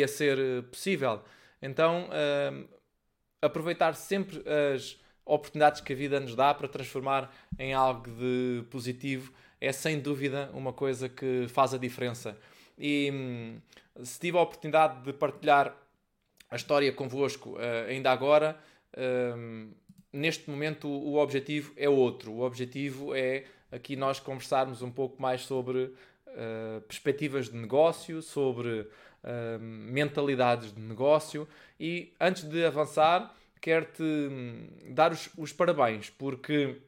ia ser eh, possível. Então, uh, aproveitar sempre as oportunidades que a vida nos dá para transformar em algo de positivo é sem dúvida uma coisa que faz a diferença. E hum, se tive a oportunidade de partilhar a história convosco uh, ainda agora, uh, neste momento o objetivo é outro. O objetivo é aqui nós conversarmos um pouco mais sobre uh, perspectivas de negócio, sobre mentalidades de negócio e antes de avançar quero-te hum, dar os, os parabéns porque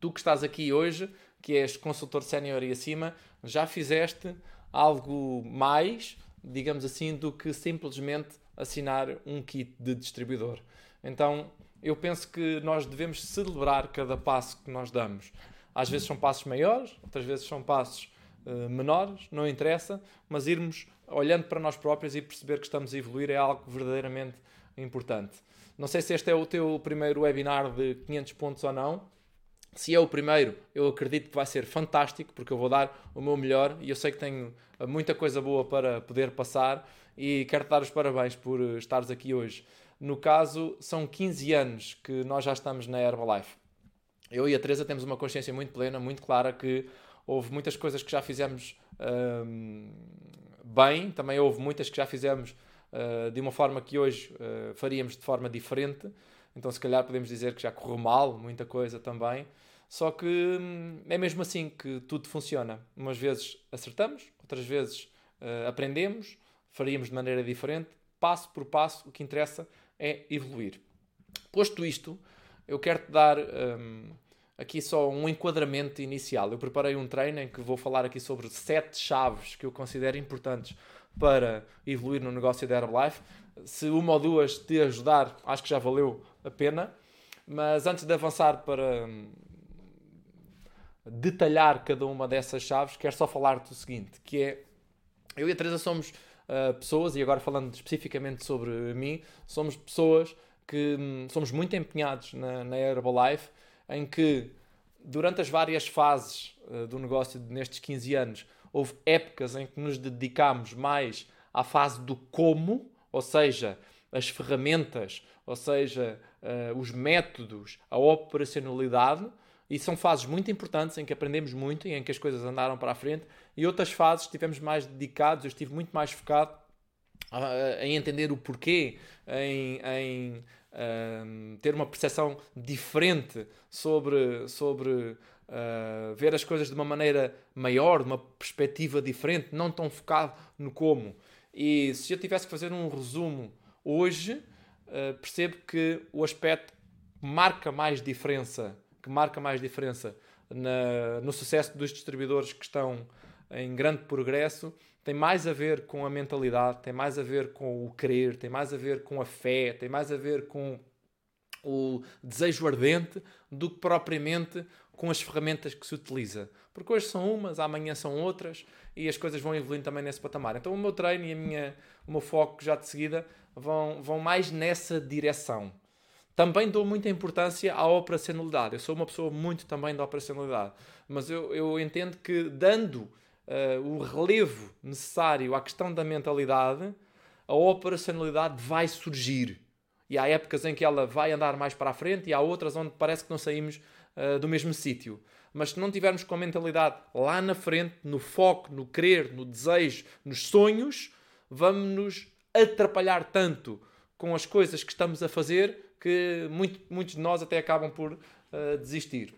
tu que estás aqui hoje, que és consultor sénior e acima, já fizeste algo mais, digamos assim, do que simplesmente assinar um kit de distribuidor. Então, eu penso que nós devemos celebrar cada passo que nós damos. Às vezes são passos maiores, outras vezes são passos uh, menores, não interessa, mas irmos olhando para nós próprios e perceber que estamos a evoluir é algo verdadeiramente importante. Não sei se este é o teu primeiro webinar de 500 pontos ou não. Se é o primeiro, eu acredito que vai ser fantástico, porque eu vou dar o meu melhor e eu sei que tenho muita coisa boa para poder passar e quero-te dar os parabéns por estares aqui hoje. No caso, são 15 anos que nós já estamos na Herbalife. Eu e a Teresa temos uma consciência muito plena, muito clara que houve muitas coisas que já fizemos hum, bem, também houve muitas que já fizemos uh, de uma forma que hoje uh, faríamos de forma diferente. Então, se calhar, podemos dizer que já correu mal, muita coisa também. Só que hum, é mesmo assim que tudo funciona. Umas vezes acertamos, outras vezes uh, aprendemos, faríamos de maneira diferente. Passo por passo, o que interessa é evoluir. Posto isto, eu quero-te dar um, aqui só um enquadramento inicial. Eu preparei um treino em que vou falar aqui sobre sete chaves que eu considero importantes para evoluir no negócio da Herbalife. Se uma ou duas te ajudar, acho que já valeu a pena. Mas antes de avançar para hum, detalhar cada uma dessas chaves, quero só falar-te o seguinte, que é eu e a Teresa somos uh, pessoas, e agora falando especificamente sobre mim, somos pessoas que um, somos muito empenhados na, na Herbalife, em que durante as várias fases uh, do negócio nestes 15 anos, houve épocas em que nos dedicámos mais à fase do como, ou seja, as ferramentas, ou seja, uh, os métodos, a operacionalidade, e são fases muito importantes em que aprendemos muito e em que as coisas andaram para a frente. E outras fases estivemos mais dedicados, eu estive muito mais focado uh, em entender o porquê, em, em uh, ter uma percepção diferente sobre, sobre uh, ver as coisas de uma maneira maior, de uma perspectiva diferente, não tão focado no como. E se eu tivesse que fazer um resumo hoje, percebo que o aspecto marca mais diferença que marca mais diferença na, no sucesso dos distribuidores que estão em grande progresso tem mais a ver com a mentalidade, tem mais a ver com o querer, tem mais a ver com a fé, tem mais a ver com o desejo ardente do que propriamente com as ferramentas que se utiliza. Porque hoje são umas, amanhã são outras e as coisas vão evoluindo também nesse patamar. Então o meu treino e a minha, o meu foco já de seguida vão, vão mais nessa direção. Também dou muita importância à operacionalidade. Eu sou uma pessoa muito também da operacionalidade. Mas eu, eu entendo que, dando uh, o relevo necessário à questão da mentalidade, a operacionalidade vai surgir. E há épocas em que ela vai andar mais para a frente e há outras onde parece que não saímos uh, do mesmo sítio. Mas se não tivermos com a mentalidade lá na frente, no foco, no querer, no desejo, nos sonhos, vamos nos atrapalhar tanto com as coisas que estamos a fazer que muito, muitos de nós até acabam por uh, desistir.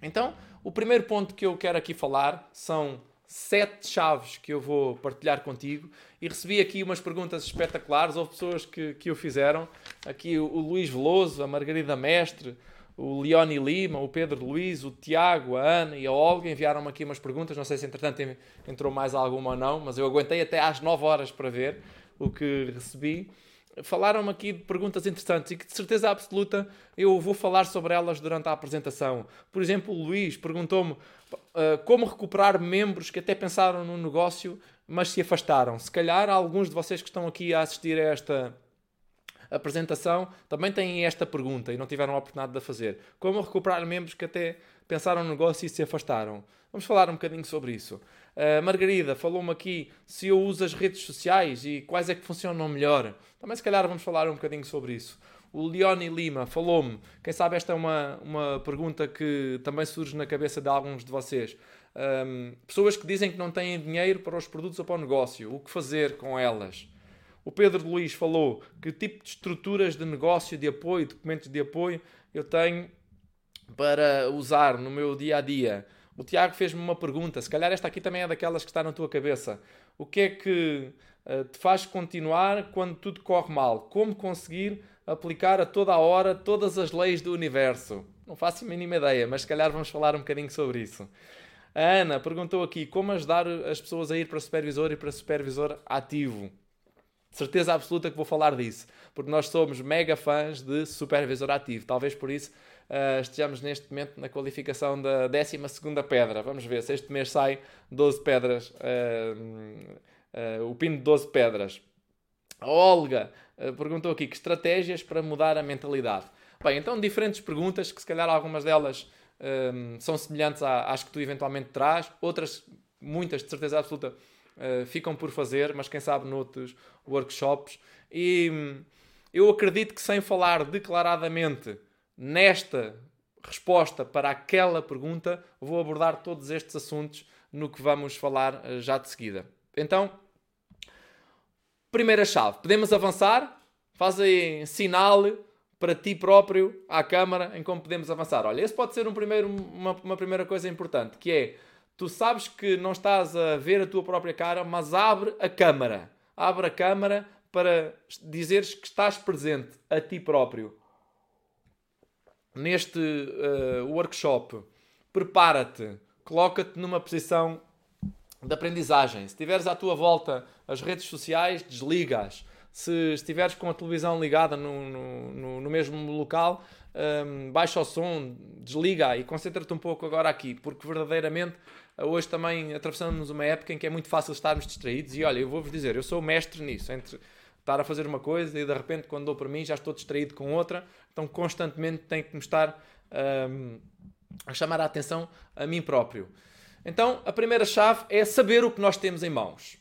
Então, o primeiro ponto que eu quero aqui falar são sete chaves que eu vou partilhar contigo e recebi aqui umas perguntas espetaculares. Houve pessoas que, que o fizeram. Aqui o, o Luís Veloso, a Margarida Mestre, o Leoni Lima, o Pedro Luiz, o Tiago, a Ana e a Olga enviaram-me aqui umas perguntas. Não sei se entretanto entrou mais alguma ou não, mas eu aguentei até às 9 horas para ver o que recebi falaram-me aqui de perguntas interessantes e que de certeza absoluta eu vou falar sobre elas durante a apresentação. Por exemplo, o Luís perguntou-me uh, como recuperar membros que até pensaram no negócio, mas se afastaram. Se calhar alguns de vocês que estão aqui a assistir a esta apresentação também têm esta pergunta e não tiveram a oportunidade de a fazer. Como recuperar membros que até pensaram no negócio e se afastaram? Vamos falar um bocadinho sobre isso. A Margarida falou-me aqui se eu uso as redes sociais e quais é que funcionam melhor. Também se calhar vamos falar um bocadinho sobre isso. O Leone Lima falou-me, quem sabe esta é uma, uma pergunta que também surge na cabeça de alguns de vocês. Um, pessoas que dizem que não têm dinheiro para os produtos ou para o negócio, o que fazer com elas? O Pedro Luís falou que tipo de estruturas de negócio, de apoio, documentos de apoio eu tenho para usar no meu dia a dia. O Tiago fez-me uma pergunta, se calhar esta aqui também é daquelas que está na tua cabeça. O que é que uh, te faz continuar quando tudo corre mal? Como conseguir aplicar a toda a hora todas as leis do universo? Não faço a mínima ideia, mas se calhar vamos falar um bocadinho sobre isso. A Ana perguntou aqui como ajudar as pessoas a ir para supervisor e para supervisor ativo. Certeza absoluta que vou falar disso, porque nós somos mega fãs de supervisor ativo. Talvez por isso uh, estejamos neste momento na qualificação da 12 pedra. Vamos ver se este mês sai 12 pedras, uh, uh, o pino de 12 pedras. A Olga perguntou aqui que estratégias para mudar a mentalidade. Bem, então diferentes perguntas, que se calhar algumas delas um, são semelhantes às que tu eventualmente traz, outras, muitas de certeza absoluta, uh, ficam por fazer, mas quem sabe noutros workshops. E um, eu acredito que sem falar declaradamente nesta resposta para aquela pergunta, vou abordar todos estes assuntos no que vamos falar uh, já de seguida. Então, primeira chave, podemos avançar? Faz aí sinal para ti próprio à câmara em como podemos avançar. Olha, esse pode ser um primeiro, uma, uma primeira coisa importante, que é tu sabes que não estás a ver a tua própria cara, mas abre a câmara. Abre a câmara para dizeres que estás presente a ti próprio. Neste uh, workshop, prepara-te, coloca-te numa posição de aprendizagem. Se tiveres à tua volta as redes sociais, desligas se estiveres com a televisão ligada no, no, no mesmo local, um, baixa o som, desliga e concentra-te um pouco agora aqui, porque verdadeiramente hoje também atravessamos uma época em que é muito fácil estarmos distraídos. E olha, eu vou-vos dizer, eu sou mestre nisso, entre estar a fazer uma coisa e de repente, quando dou para mim, já estou distraído com outra, então constantemente tenho que me estar um, a chamar a atenção a mim próprio. Então, a primeira chave é saber o que nós temos em mãos.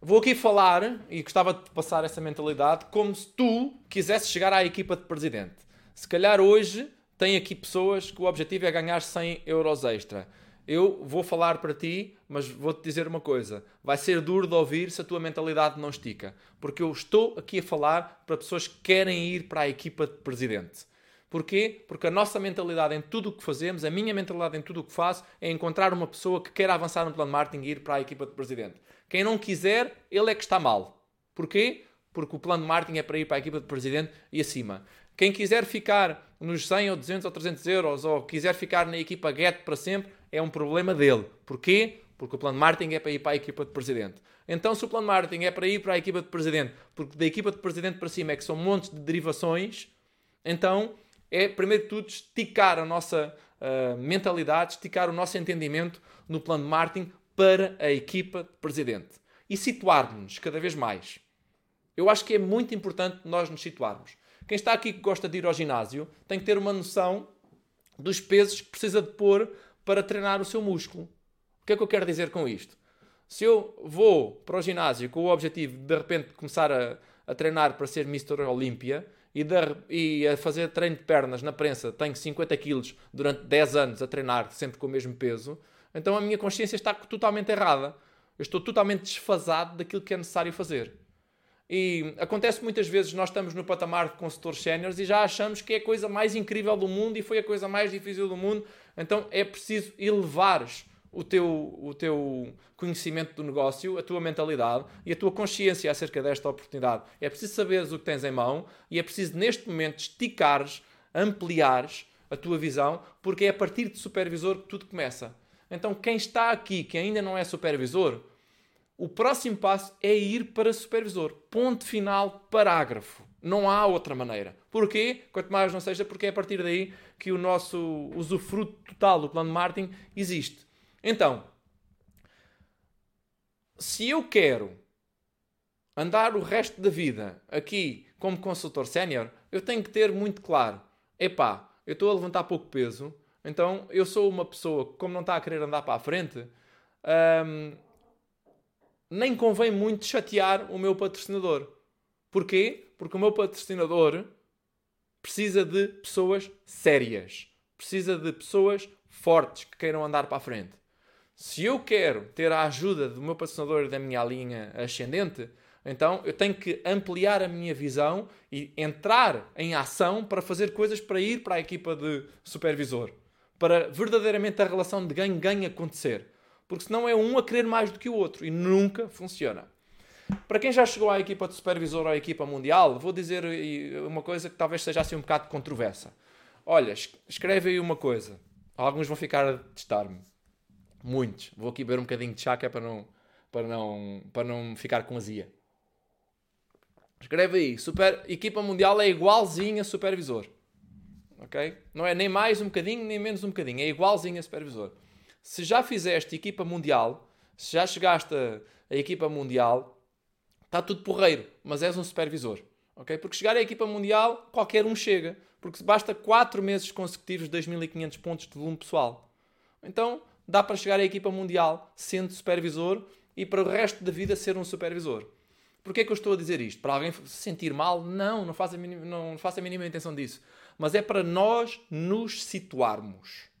Vou aqui falar, e gostava de passar essa mentalidade, como se tu quisesses chegar à equipa de presidente. Se calhar hoje tem aqui pessoas que o objetivo é ganhar 100 euros extra. Eu vou falar para ti, mas vou-te dizer uma coisa: vai ser duro de ouvir se a tua mentalidade não estica. Porque eu estou aqui a falar para pessoas que querem ir para a equipa de presidente. Porquê? Porque a nossa mentalidade em tudo o que fazemos, a minha mentalidade em tudo o que faço, é encontrar uma pessoa que quer avançar no plano de marketing e ir para a equipa de presidente. Quem não quiser, ele é que está mal. Porquê? Porque o plano de marketing é para ir para a equipa de presidente e acima. Quem quiser ficar nos 100 ou 200 ou 300 euros ou quiser ficar na equipa Get para sempre, é um problema dele. Porquê? Porque o plano de marketing é para ir para a equipa de presidente. Então, se o plano de marketing é para ir para a equipa de presidente, porque da equipa de presidente para cima é que são montes de derivações, então é, primeiro de tudo, esticar a nossa uh, mentalidade, esticar o nosso entendimento no plano de marketing para a equipa de presidente e situar-nos cada vez mais. Eu acho que é muito importante nós nos situarmos. Quem está aqui que gosta de ir ao ginásio tem que ter uma noção dos pesos que precisa de pôr para treinar o seu músculo. O que é que eu quero dizer com isto? Se eu vou para o ginásio com o objetivo de de repente começar a, a treinar para ser Mr. Olímpia e, e, a fazer treino de pernas na prensa, tenho 50 quilos durante 10 anos a treinar sempre com o mesmo peso, então a minha consciência está totalmente errada. Eu estou totalmente desfasado daquilo que é necessário fazer. E acontece muitas vezes nós estamos no patamar de consultores séniores e já achamos que é a coisa mais incrível do mundo e foi a coisa mais difícil do mundo. Então é preciso elevares o teu, o teu conhecimento do negócio, a tua mentalidade e a tua consciência acerca desta oportunidade. É preciso saberes o que tens em mão e é preciso neste momento esticares, ampliares a tua visão, porque é a partir de supervisor que tudo começa. Então, quem está aqui, que ainda não é supervisor, o próximo passo é ir para supervisor. Ponto final, parágrafo. Não há outra maneira. Porquê? Quanto mais não seja, porque é a partir daí que o nosso usufruto total do plano de marketing existe. Então, se eu quero andar o resto da vida aqui como consultor sénior, eu tenho que ter muito claro: epá, eu estou a levantar pouco peso, então eu sou uma pessoa que, como não está a querer andar para a frente, hum, nem convém muito chatear o meu patrocinador. Porquê? Porque o meu patrocinador precisa de pessoas sérias, precisa de pessoas fortes que queiram andar para a frente. Se eu quero ter a ajuda do meu patrocinador da minha linha ascendente, então eu tenho que ampliar a minha visão e entrar em ação para fazer coisas para ir para a equipa de supervisor. Para verdadeiramente a relação de ganho-ganho acontecer. Porque senão é um a querer mais do que o outro e nunca funciona. Para quem já chegou à equipa de supervisor ou à equipa mundial, vou dizer uma coisa que talvez seja assim um bocado controversa. Olha, escreve aí uma coisa. Alguns vão ficar a testar-me. Muitos. Vou aqui beber um bocadinho de chá que é para não, para não, para não ficar com azia. Escreve aí. Super, equipa mundial é igualzinho a supervisor. Ok? Não é nem mais um bocadinho, nem menos um bocadinho. É igualzinho a supervisor. Se já fizeste equipa mundial, se já chegaste a, a equipa mundial, está tudo porreiro, mas és um supervisor. Ok? Porque chegar à equipa mundial, qualquer um chega. Porque basta 4 meses consecutivos de 2.500 pontos de volume pessoal. Então, dá para chegar à equipa mundial sendo supervisor e para o resto da vida ser um supervisor. Porquê é que eu estou a dizer isto? Para alguém se sentir mal? Não, não faço, mínima, não faço a mínima intenção disso. Mas é para nós nos situarmos.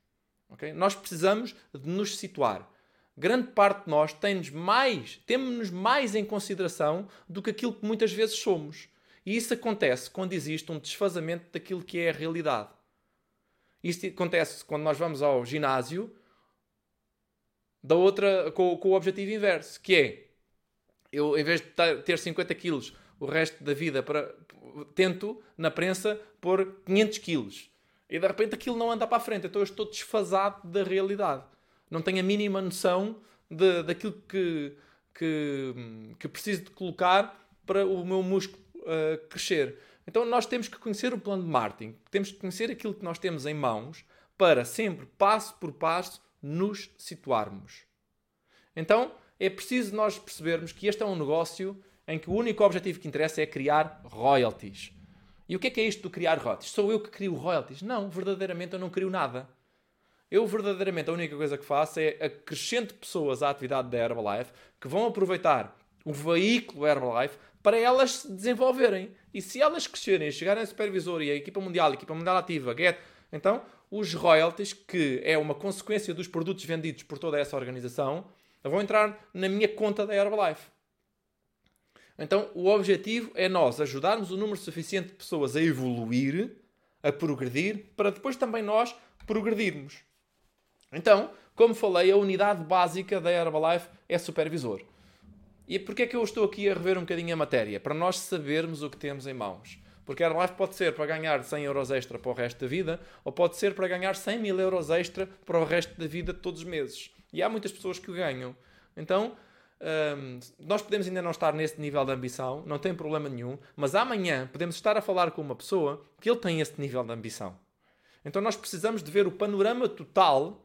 Okay? Nós precisamos de nos situar. Grande parte de nós tem-nos mais, temos-nos mais em consideração do que aquilo que muitas vezes somos. E isso acontece quando existe um desfazamento daquilo que é a realidade. Isto acontece quando nós vamos ao ginásio da outra, com, com o objetivo inverso, que é eu, em vez de ter 50 quilos o resto da vida, para, tento na prensa pôr 500 quilos. E de repente aquilo não anda para a frente. Então eu estou desfasado da realidade. Não tenho a mínima noção de, daquilo que, que, que preciso de colocar para o meu músculo uh, crescer. Então nós temos que conhecer o plano de marketing. Temos que conhecer aquilo que nós temos em mãos para sempre, passo por passo, nos situarmos. Então é preciso nós percebermos que este é um negócio em que o único objetivo que interessa é criar royalties. E o que é que é isto de criar royalties? Sou eu que crio royalties? Não, verdadeiramente eu não crio nada. Eu verdadeiramente a única coisa que faço é acrescento pessoas à atividade da Herbalife que vão aproveitar o veículo Herbalife para elas se desenvolverem. E se elas crescerem, chegarem a supervisor e a equipa mundial, a equipa mundial ativa, get, então os royalties, que é uma consequência dos produtos vendidos por toda essa organização, vão entrar na minha conta da Herbalife. Então, o objetivo é nós ajudarmos o número suficiente de pessoas a evoluir, a progredir, para depois também nós progredirmos. Então, como falei, a unidade básica da Herbalife é supervisor. E porquê é que eu estou aqui a rever um bocadinho a matéria? Para nós sabermos o que temos em mãos. Porque a Herbalife pode ser para ganhar 100 euros extra para o resto da vida, ou pode ser para ganhar 100 mil euros extra para o resto da vida todos os meses. E há muitas pessoas que ganham. Então, um, nós podemos ainda não estar nesse nível de ambição, não tem problema nenhum, mas amanhã podemos estar a falar com uma pessoa que ele tem esse nível de ambição. Então nós precisamos de ver o panorama total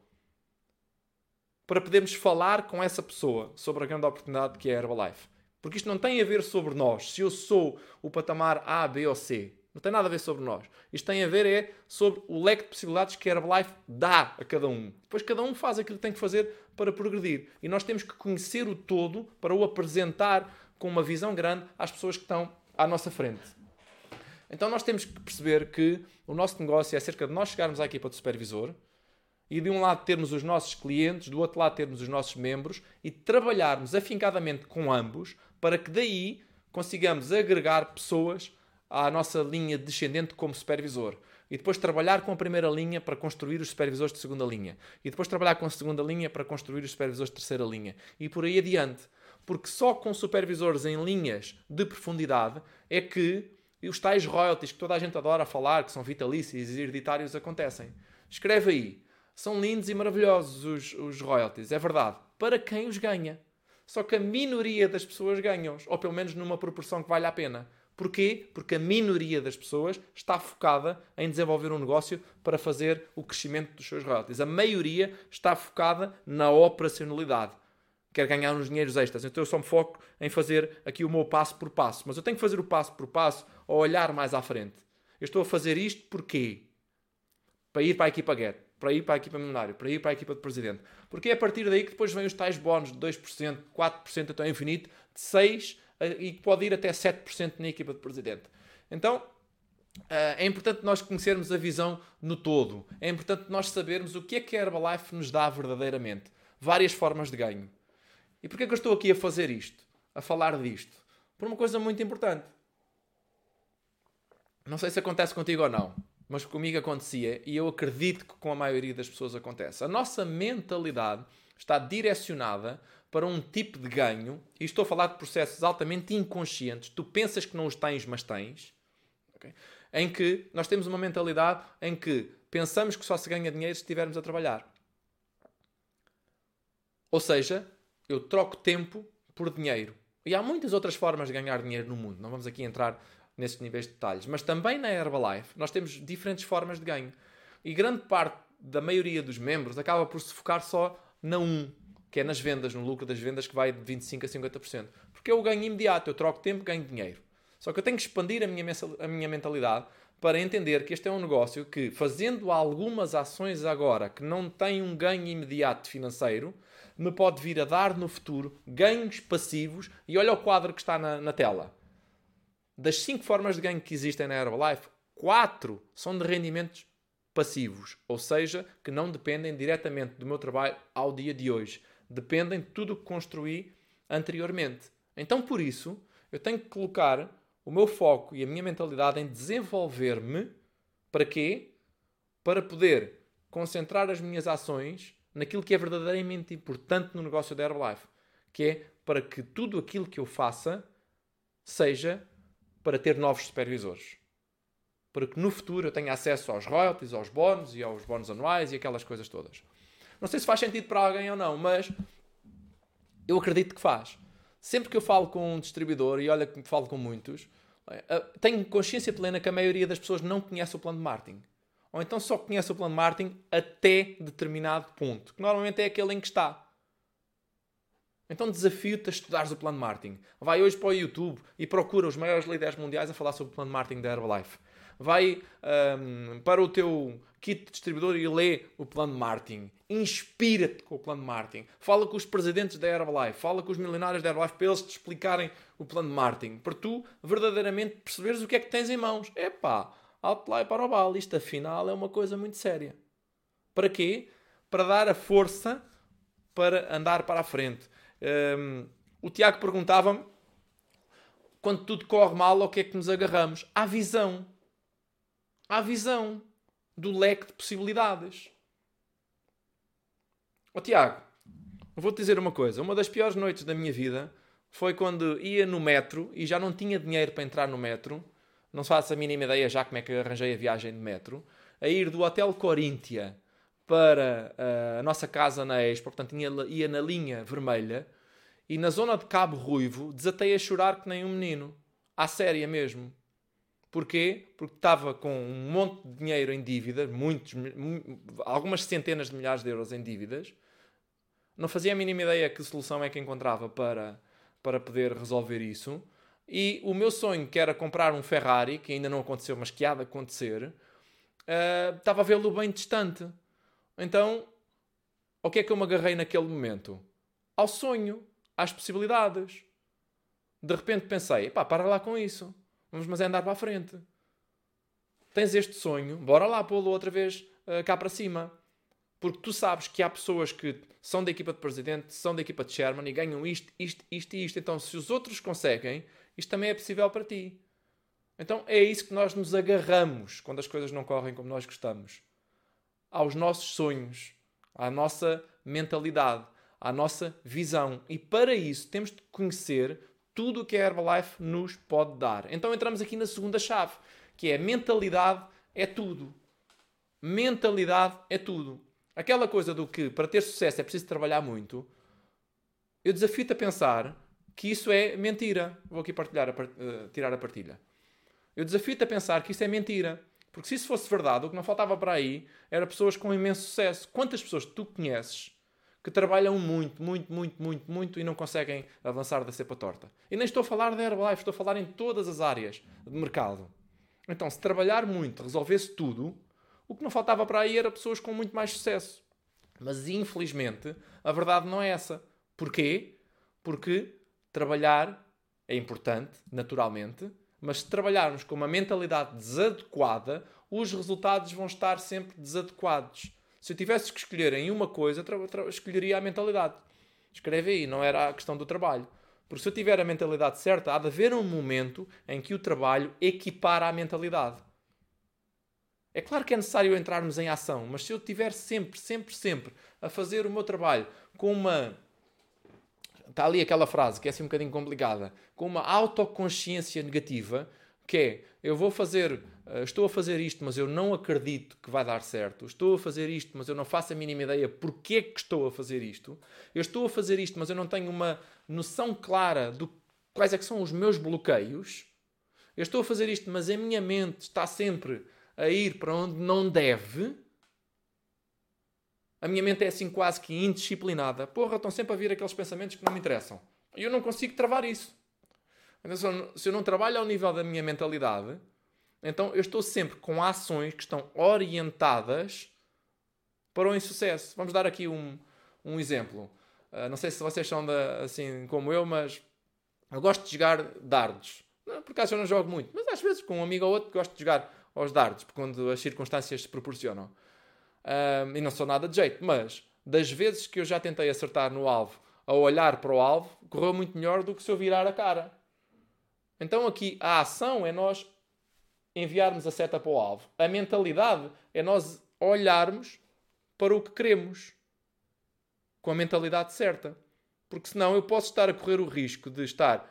para podermos falar com essa pessoa sobre a grande oportunidade que é a Herbalife. Porque isto não tem a ver sobre nós, se eu sou o patamar A, B ou C. Não tem nada a ver sobre nós. Isto tem a ver é sobre o leque de possibilidades que a Herbalife dá a cada um. Depois cada um faz aquilo que tem que fazer para progredir. E nós temos que conhecer o todo para o apresentar com uma visão grande às pessoas que estão à nossa frente. Então nós temos que perceber que o nosso negócio é acerca de nós chegarmos à equipa de supervisor e de um lado termos os nossos clientes, do outro lado termos os nossos membros e trabalharmos afincadamente com ambos para que daí consigamos agregar pessoas à nossa linha descendente como supervisor. E depois trabalhar com a primeira linha para construir os supervisores de segunda linha. E depois trabalhar com a segunda linha para construir os supervisores de terceira linha. E por aí adiante. Porque só com supervisores em linhas de profundidade é que os tais royalties que toda a gente adora falar, que são vitalícios e hereditários, acontecem. Escreve aí. São lindos e maravilhosos os, os royalties, é verdade. Para quem os ganha. Só que a minoria das pessoas ganham-os, ou pelo menos numa proporção que vale a pena. Porquê? Porque a minoria das pessoas está focada em desenvolver um negócio para fazer o crescimento dos seus royalties. A maioria está focada na operacionalidade. Quer ganhar uns dinheiros extras. Então eu só me foco em fazer aqui o meu passo por passo. Mas eu tenho que fazer o passo por passo ou olhar mais à frente. Eu estou a fazer isto porquê? Para ir para a equipa Get. para ir para a equipa milionário, para ir para a equipa de presidente. Porque é a partir daí que depois vêm os tais bónus de 2%, 4% até infinito, de 6% e que pode ir até 7% na equipa de presidente. Então, é importante nós conhecermos a visão no todo. É importante nós sabermos o que é que a Herbalife nos dá verdadeiramente. Várias formas de ganho. E porquê que eu estou aqui a fazer isto? A falar disto? Por uma coisa muito importante. Não sei se acontece contigo ou não, mas comigo acontecia e eu acredito que com a maioria das pessoas acontece. A nossa mentalidade está direcionada para um tipo de ganho, e estou a falar de processos altamente inconscientes, tu pensas que não os tens, mas tens, okay? em que nós temos uma mentalidade em que pensamos que só se ganha dinheiro se estivermos a trabalhar. Ou seja, eu troco tempo por dinheiro. E há muitas outras formas de ganhar dinheiro no mundo. Não vamos aqui entrar nesses níveis de detalhes. Mas também na Herbalife nós temos diferentes formas de ganho. E grande parte da maioria dos membros acaba por se focar só na um, que é nas vendas, no lucro das vendas, que vai de 25% a 50%. Porque o ganho imediato, eu troco tempo, ganho dinheiro. Só que eu tenho que expandir a minha, a minha mentalidade para entender que este é um negócio que, fazendo algumas ações agora que não têm um ganho imediato financeiro, me pode vir a dar no futuro ganhos passivos. E olha o quadro que está na, na tela. Das cinco formas de ganho que existem na Herbalife, quatro são de rendimentos passivos, ou seja, que não dependem diretamente do meu trabalho ao dia de hoje. Dependem de tudo o que construí anteriormente. Então, por isso, eu tenho que colocar o meu foco e a minha mentalidade em desenvolver-me para quê? Para poder concentrar as minhas ações naquilo que é verdadeiramente importante no negócio da Herbalife, que é para que tudo aquilo que eu faça seja para ter novos supervisores. Para que no futuro eu tenha acesso aos royalties, aos bónus e aos bónus anuais e aquelas coisas todas. Não sei se faz sentido para alguém ou não, mas eu acredito que faz. Sempre que eu falo com um distribuidor, e olha que falo com muitos, eh, tenho consciência plena que a maioria das pessoas não conhece o plano de marketing. Ou então só conhece o plano de marketing até determinado ponto, que normalmente é aquele em que está. Então desafio-te a estudares o plano de marketing. Vai hoje para o YouTube e procura os maiores líderes mundiais a falar sobre o plano de marketing da Herbalife. Vai um, para o teu kit de distribuidor e lê o plano de marketing. Inspira-te com o plano de marketing. Fala com os presidentes da Herbalife. Fala com os milionários da Herbalife para eles te explicarem o plano de marketing. Para tu verdadeiramente perceberes o que é que tens em mãos. Epá, outline para o bal. Isto afinal é uma coisa muito séria. Para quê? Para dar a força para andar para a frente. Um, o Tiago perguntava-me quando tudo corre mal, ao que é que nos agarramos? À visão. À visão do leque de possibilidades. Oh, Tiago, vou-te dizer uma coisa. Uma das piores noites da minha vida foi quando ia no metro e já não tinha dinheiro para entrar no metro. Não faço a mínima ideia já como é que arranjei a viagem de metro. A ir do Hotel Coríntia para uh, a nossa casa na Expo, portanto ia na linha vermelha, e na zona de Cabo Ruivo desatei a chorar que nem um menino. À séria mesmo. Porquê? Porque estava com um monte de dinheiro em dívidas, muitos, algumas centenas de milhares de euros em dívidas. Não fazia a mínima ideia que solução é que encontrava para, para poder resolver isso. E o meu sonho, que era comprar um Ferrari, que ainda não aconteceu, mas que há de acontecer, uh, estava a vê-lo bem distante. Então, o que é que eu me agarrei naquele momento? Ao sonho, às possibilidades. De repente pensei, pá, para lá com isso. Vamos mas é andar para a frente. Tens este sonho, bora lá pô-lo outra vez uh, cá para cima. Porque tu sabes que há pessoas que são da equipa de presidente, são da equipa de chairman e ganham isto, isto, isto e isto. Então, se os outros conseguem, isto também é possível para ti. Então, é isso que nós nos agarramos quando as coisas não correm como nós gostamos aos nossos sonhos, à nossa mentalidade, à nossa visão. E para isso temos de conhecer tudo o que a Herbalife nos pode dar. Então entramos aqui na segunda chave, que é mentalidade é tudo. Mentalidade é tudo. Aquela coisa do que para ter sucesso é preciso trabalhar muito, eu desafio-te a pensar que isso é mentira. Vou aqui partilhar a, uh, tirar a partilha. Eu desafio-te a pensar que isso é mentira. Porque se isso fosse verdade, o que não faltava para aí era pessoas com imenso sucesso. Quantas pessoas tu conheces que trabalham muito, muito, muito, muito, muito e não conseguem avançar da cepa torta? E nem estou a falar da Herbalife, estou a falar em todas as áreas de mercado. Então, se trabalhar muito resolvesse tudo, O que não faltava para aí era pessoas com muito mais sucesso. Mas infelizmente, a verdade não é essa. Porquê? Porque trabalhar é importante, naturalmente, mas se trabalharmos com uma mentalidade desadequada, os resultados vão estar sempre desadequados. Se eu tivesse que escolher em uma coisa, escolheria a mentalidade. Escreve aí, não era a questão do trabalho. Porque se eu tiver a mentalidade certa, há de haver um momento em que o trabalho equipara a mentalidade. É claro que é necessário entrarmos em ação, mas se eu estiver sempre, sempre, sempre a fazer o meu trabalho com uma. Está ali aquela frase que é assim um bocadinho complicada. Com uma autoconsciência negativa, que é eu vou fazer, eh, estou a fazer isto, mas eu não acredito que vai dar certo. Estou a fazer isto, mas eu não faço a mínima ideia porque é que estou a fazer isto. Eu estou a fazer isto, mas eu não tenho uma noção clara de quais é que são os meus bloqueios. Eu estou a fazer isto, mas a minha mente está sempre a ir para onde não deve, a minha mente é assim quase que indisciplinada. Porra, estão sempre a vir aqueles pensamentos que não me interessam. E eu não consigo travar isso. Então, se eu não trabalho ao nível da minha mentalidade, então eu estou sempre com ações que estão orientadas para o insucesso. Vamos dar aqui um, um exemplo. Uh, não sei se vocês são assim como eu, mas eu gosto de jogar dardos. Por acaso eu não jogo muito, mas às vezes com um amigo ou outro gosto de jogar aos dardos, quando as circunstâncias se proporcionam. Um, e não sou nada de jeito, mas das vezes que eu já tentei acertar no alvo a olhar para o alvo, correu muito melhor do que se eu virar a cara. Então aqui a ação é nós enviarmos a seta para o alvo. A mentalidade é nós olharmos para o que queremos com a mentalidade certa. Porque senão eu posso estar a correr o risco de estar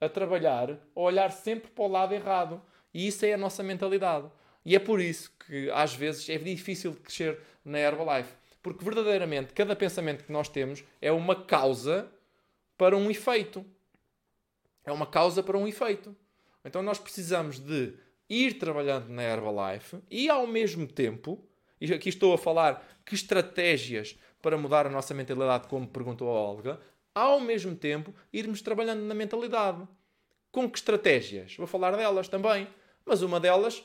a trabalhar a olhar sempre para o lado errado. E isso é a nossa mentalidade. E é por isso que às vezes é difícil crescer na Herbalife. Porque verdadeiramente cada pensamento que nós temos é uma causa para um efeito. É uma causa para um efeito. Então nós precisamos de ir trabalhando na Herbalife e ao mesmo tempo, e aqui estou a falar que estratégias para mudar a nossa mentalidade, como perguntou a Olga, ao mesmo tempo irmos trabalhando na mentalidade. Com que estratégias? Vou falar delas também. Mas uma delas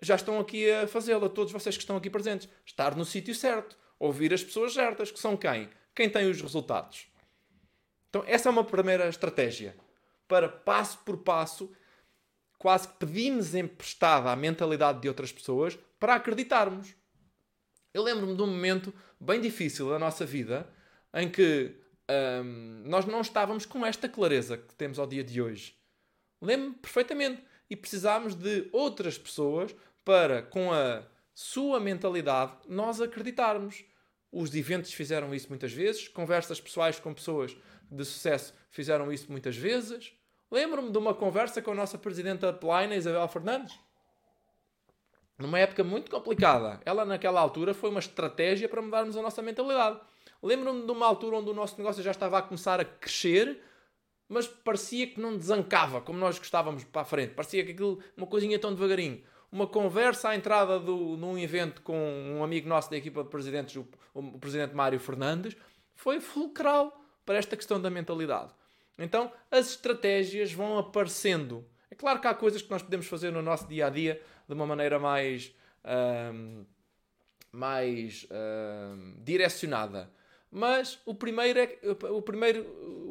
já estão aqui a fazê-la, todos vocês que estão aqui presentes. Estar no sítio certo. Ouvir as pessoas certas, que são quem? Quem tem os resultados. Então, essa é uma primeira estratégia. Para passo por passo, quase que pedimos emprestada a mentalidade de outras pessoas para acreditarmos. Eu lembro-me de um momento bem difícil da nossa vida em que hum, nós não estávamos com esta clareza que temos ao dia de hoje. Lembro-me perfeitamente. E precisámos de outras pessoas para, com a sua mentalidade, nós acreditarmos. Os eventos fizeram isso muitas vezes, conversas pessoais com pessoas de sucesso fizeram isso muitas vezes. Lembro-me de uma conversa com a nossa presidenta Plina, Isabel Fernandes. Numa época muito complicada. Ela, naquela altura, foi uma estratégia para mudarmos a nossa mentalidade. Lembro-me de uma altura onde o nosso negócio já estava a começar a crescer mas parecia que não desancava como nós gostávamos para a frente. Parecia que aquilo, uma coisinha tão devagarinho. Uma conversa à entrada do, num evento com um amigo nosso da equipa de presidentes, o, o presidente Mário Fernandes, foi fulcral para esta questão da mentalidade. Então, as estratégias vão aparecendo. É claro que há coisas que nós podemos fazer no nosso dia a dia de uma maneira mais, mais direcionada. Mas o primeiro, é, o primeiro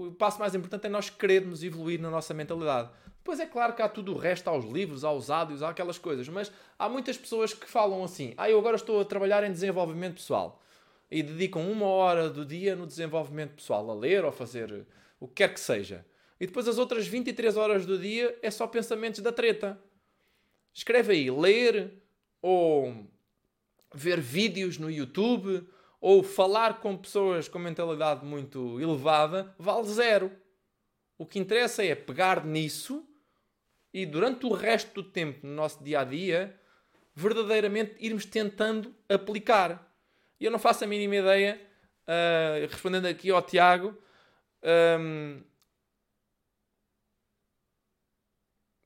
o passo mais importante é nós querermos evoluir na nossa mentalidade. Pois é claro que há tudo o resto, há os livros, há os áudios, há aquelas coisas, mas há muitas pessoas que falam assim: ah, eu agora estou a trabalhar em desenvolvimento pessoal e dedicam uma hora do dia no desenvolvimento pessoal, a ler ou fazer o que quer que seja. E depois as outras 23 horas do dia é só pensamentos da treta. Escreve aí, ler ou ver vídeos no YouTube ou falar com pessoas com mentalidade muito elevada vale zero. O que interessa é pegar nisso e durante o resto do tempo no nosso dia a dia verdadeiramente irmos tentando aplicar. E eu não faço a mínima ideia, uh, respondendo aqui ao Tiago, um,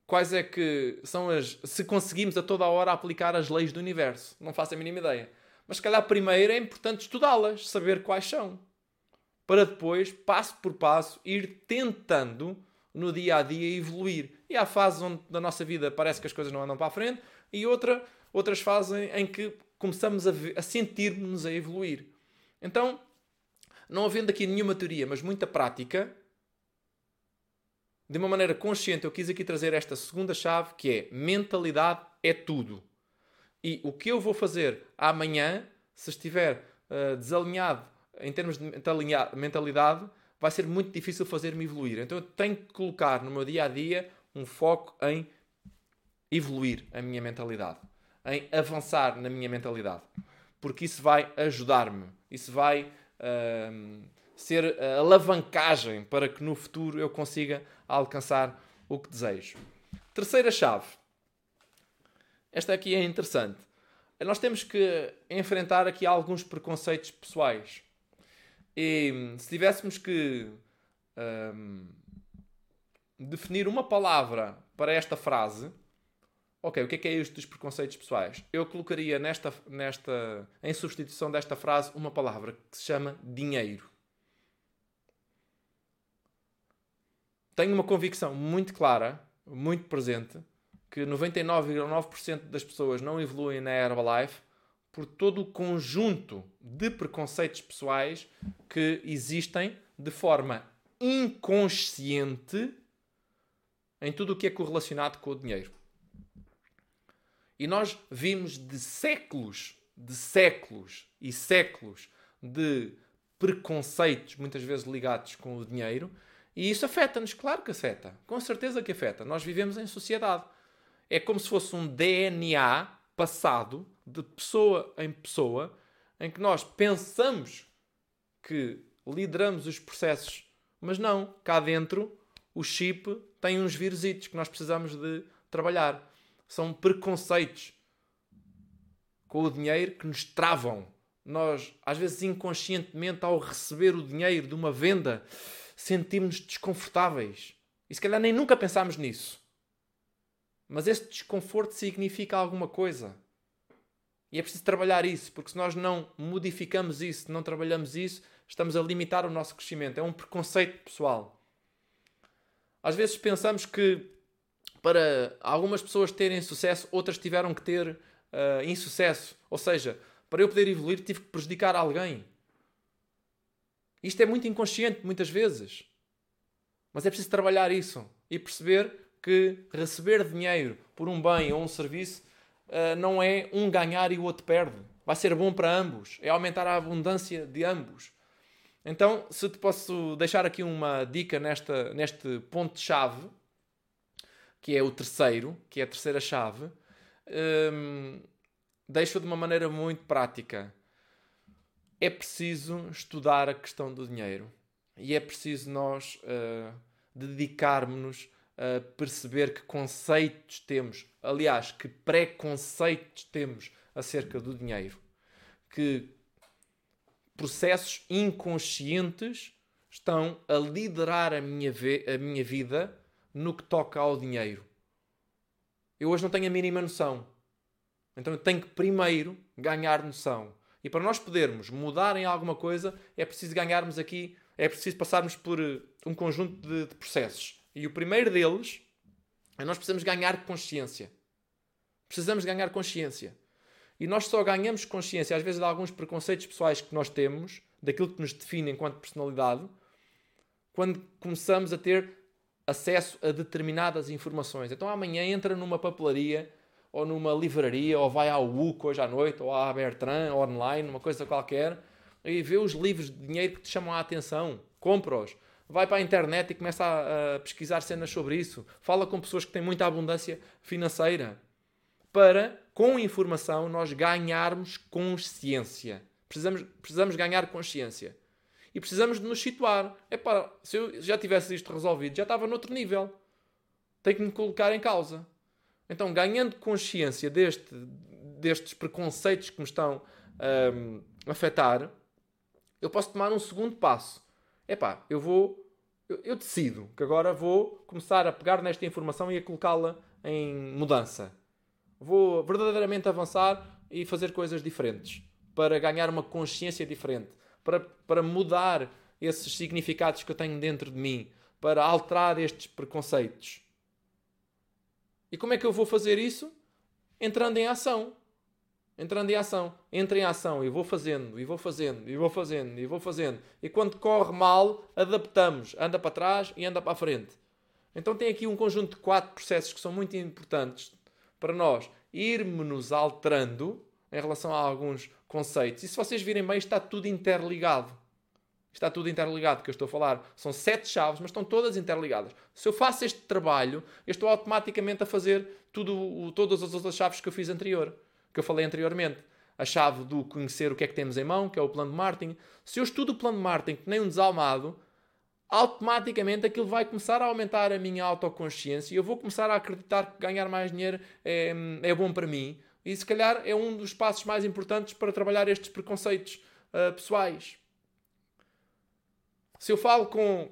quais é que são as. Se conseguimos a toda a hora aplicar as leis do universo. Não faço a mínima ideia. Mas se calhar primeiro é importante estudá-las, saber quais são. Para depois, passo por passo, ir tentando no dia a dia evoluir. E há fases onde na nossa vida parece que as coisas não andam para a frente e outra, outras fases em, que começamos a, a sentir-nos a evoluir. Então, não havendo aqui nenhuma teoria, mas muita prática, de uma maneira consciente, eu quis aqui trazer esta segunda chave que é mentalidade é tudo. E o que eu vou fazer amanhã, se estiver uh, desalinhado em termos de mentalidade, vai ser muito difícil fazer-me evoluir. Então eu tenho que colocar no meu dia a dia um foco em evoluir a minha mentalidade, em avançar na minha mentalidade, porque isso vai ajudar-me, isso vai uh, ser alavancagem para que no futuro eu consiga alcançar o que desejo. Terceira chave. Esta aqui é interessante. Nós temos que enfrentar aqui alguns preconceitos pessoais. E se tivéssemos que um, definir uma palavra para esta frase, ok, o que é que é isto dos preconceitos pessoais? Eu colocaria nesta, nesta, em substituição desta frase uma palavra que se chama dinheiro. Tenho uma convicção muito clara, muito presente, que 99,9% das pessoas não evoluem na Herbalife por todo o conjunto de preconceitos pessoais que existem de forma inconsciente em tudo o que é correlacionado com o dinheiro. E nós vimos de séculos, de séculos e séculos de preconceitos, muitas vezes ligados com o dinheiro, e isso afeta-nos, claro que afeta, com certeza que afeta. Nós vivemos em sociedade. É como se fosse um DNA passado de pessoa em pessoa, em que nós pensamos que lideramos os processos, mas não, cá dentro o chip tem uns vírus que nós precisamos de trabalhar. São preconceitos com o dinheiro que nos travam. Nós, às vezes inconscientemente, ao receber o dinheiro de uma venda, sentimos-nos desconfortáveis. E se calhar nem nunca pensámos nisso. Mas esse desconforto significa alguma coisa. E é preciso trabalhar isso, porque se nós não modificamos isso, não trabalhamos isso, estamos a limitar o nosso crescimento. É um preconceito pessoal. Às vezes pensamos que para algumas pessoas terem sucesso, outras tiveram que ter uh, insucesso. Ou seja, para eu poder evoluir, tive que prejudicar alguém. Isto é muito inconsciente, muitas vezes. Mas é preciso trabalhar isso e perceber que receber dinheiro por um bem ou um serviço uh, não é um ganhar e o outro perde. Vai ser bom para ambos. É aumentar a abundância de ambos. Então, se te posso deixar aqui uma dica nesta, neste ponto-chave, que é o terceiro, que é a terceira chave, um, deixo de uma maneira muito prática. É preciso estudar a questão do dinheiro e é preciso nós uh, dedicarmos-nos a perceber que conceitos temos, aliás, que preconceitos temos acerca do dinheiro, que processos inconscientes estão a liderar a minha, a minha vida no que toca ao dinheiro. Eu hoje não tenho a mínima noção. Então eu tenho que primeiro ganhar noção. E para nós podermos mudar em alguma coisa, é preciso ganharmos aqui, é preciso passarmos por eh, um conjunto de, de processos. E o primeiro deles é nós precisamos ganhar consciência. Precisamos ganhar consciência. E nós só ganhamos consciência, às vezes, de alguns preconceitos pessoais que nós temos, daquilo que nos define enquanto personalidade, quando começamos a ter acesso a determinadas informações. Então amanhã entra numa papelaria, ou numa livraria, ou vai ao UC hoje à noite, ou à Bertrand, online, uma coisa qualquer, e vê os livros de dinheiro que te chamam a atenção. Compra-os. Vai para a internet e começa a, a pesquisar cenas sobre isso. Fala com pessoas que têm muita abundância financeira para, com informação, nós ganharmos consciência. Precisamos, precisamos ganhar consciência. E precisamos de nos situar. Epá, se eu já tivesse isto resolvido, já estava noutro nível. Tenho que me colocar em causa. Então, ganhando consciência deste, destes preconceitos que me estão um, a afetar, eu posso tomar um segundo passo. Epá, eu vou. Eu, eu decido que agora vou começar a pegar nesta informação e a colocá-la em mudança. Vou verdadeiramente avançar e fazer coisas diferentes para ganhar uma consciência diferente, para, para mudar esses significados que eu tenho dentro de mim, para alterar estes preconceitos. E como é que eu vou fazer isso? Entrando em ação. Entrando em ação. Entra em ação e vou fazendo, e vou fazendo, e vou fazendo, e vou fazendo. E quando corre mal, adaptamos. Anda para trás e anda para a frente. Então tem aqui um conjunto de quatro processos que são muito importantes para nós irmos alterando em relação a alguns conceitos. E se vocês virem bem, está tudo interligado. Está tudo interligado, que eu estou a falar. São sete chaves, mas estão todas interligadas. Se eu faço este trabalho, eu estou automaticamente a fazer tudo, todas as outras chaves que eu fiz anterior, que eu falei anteriormente. A chave do conhecer o que é que temos em mão, que é o plano de marketing. Se eu estudo o plano de marketing que nem um desalmado, automaticamente aquilo vai começar a aumentar a minha autoconsciência e eu vou começar a acreditar que ganhar mais dinheiro é, é bom para mim. E se calhar é um dos passos mais importantes para trabalhar estes preconceitos uh, pessoais. Se eu falo com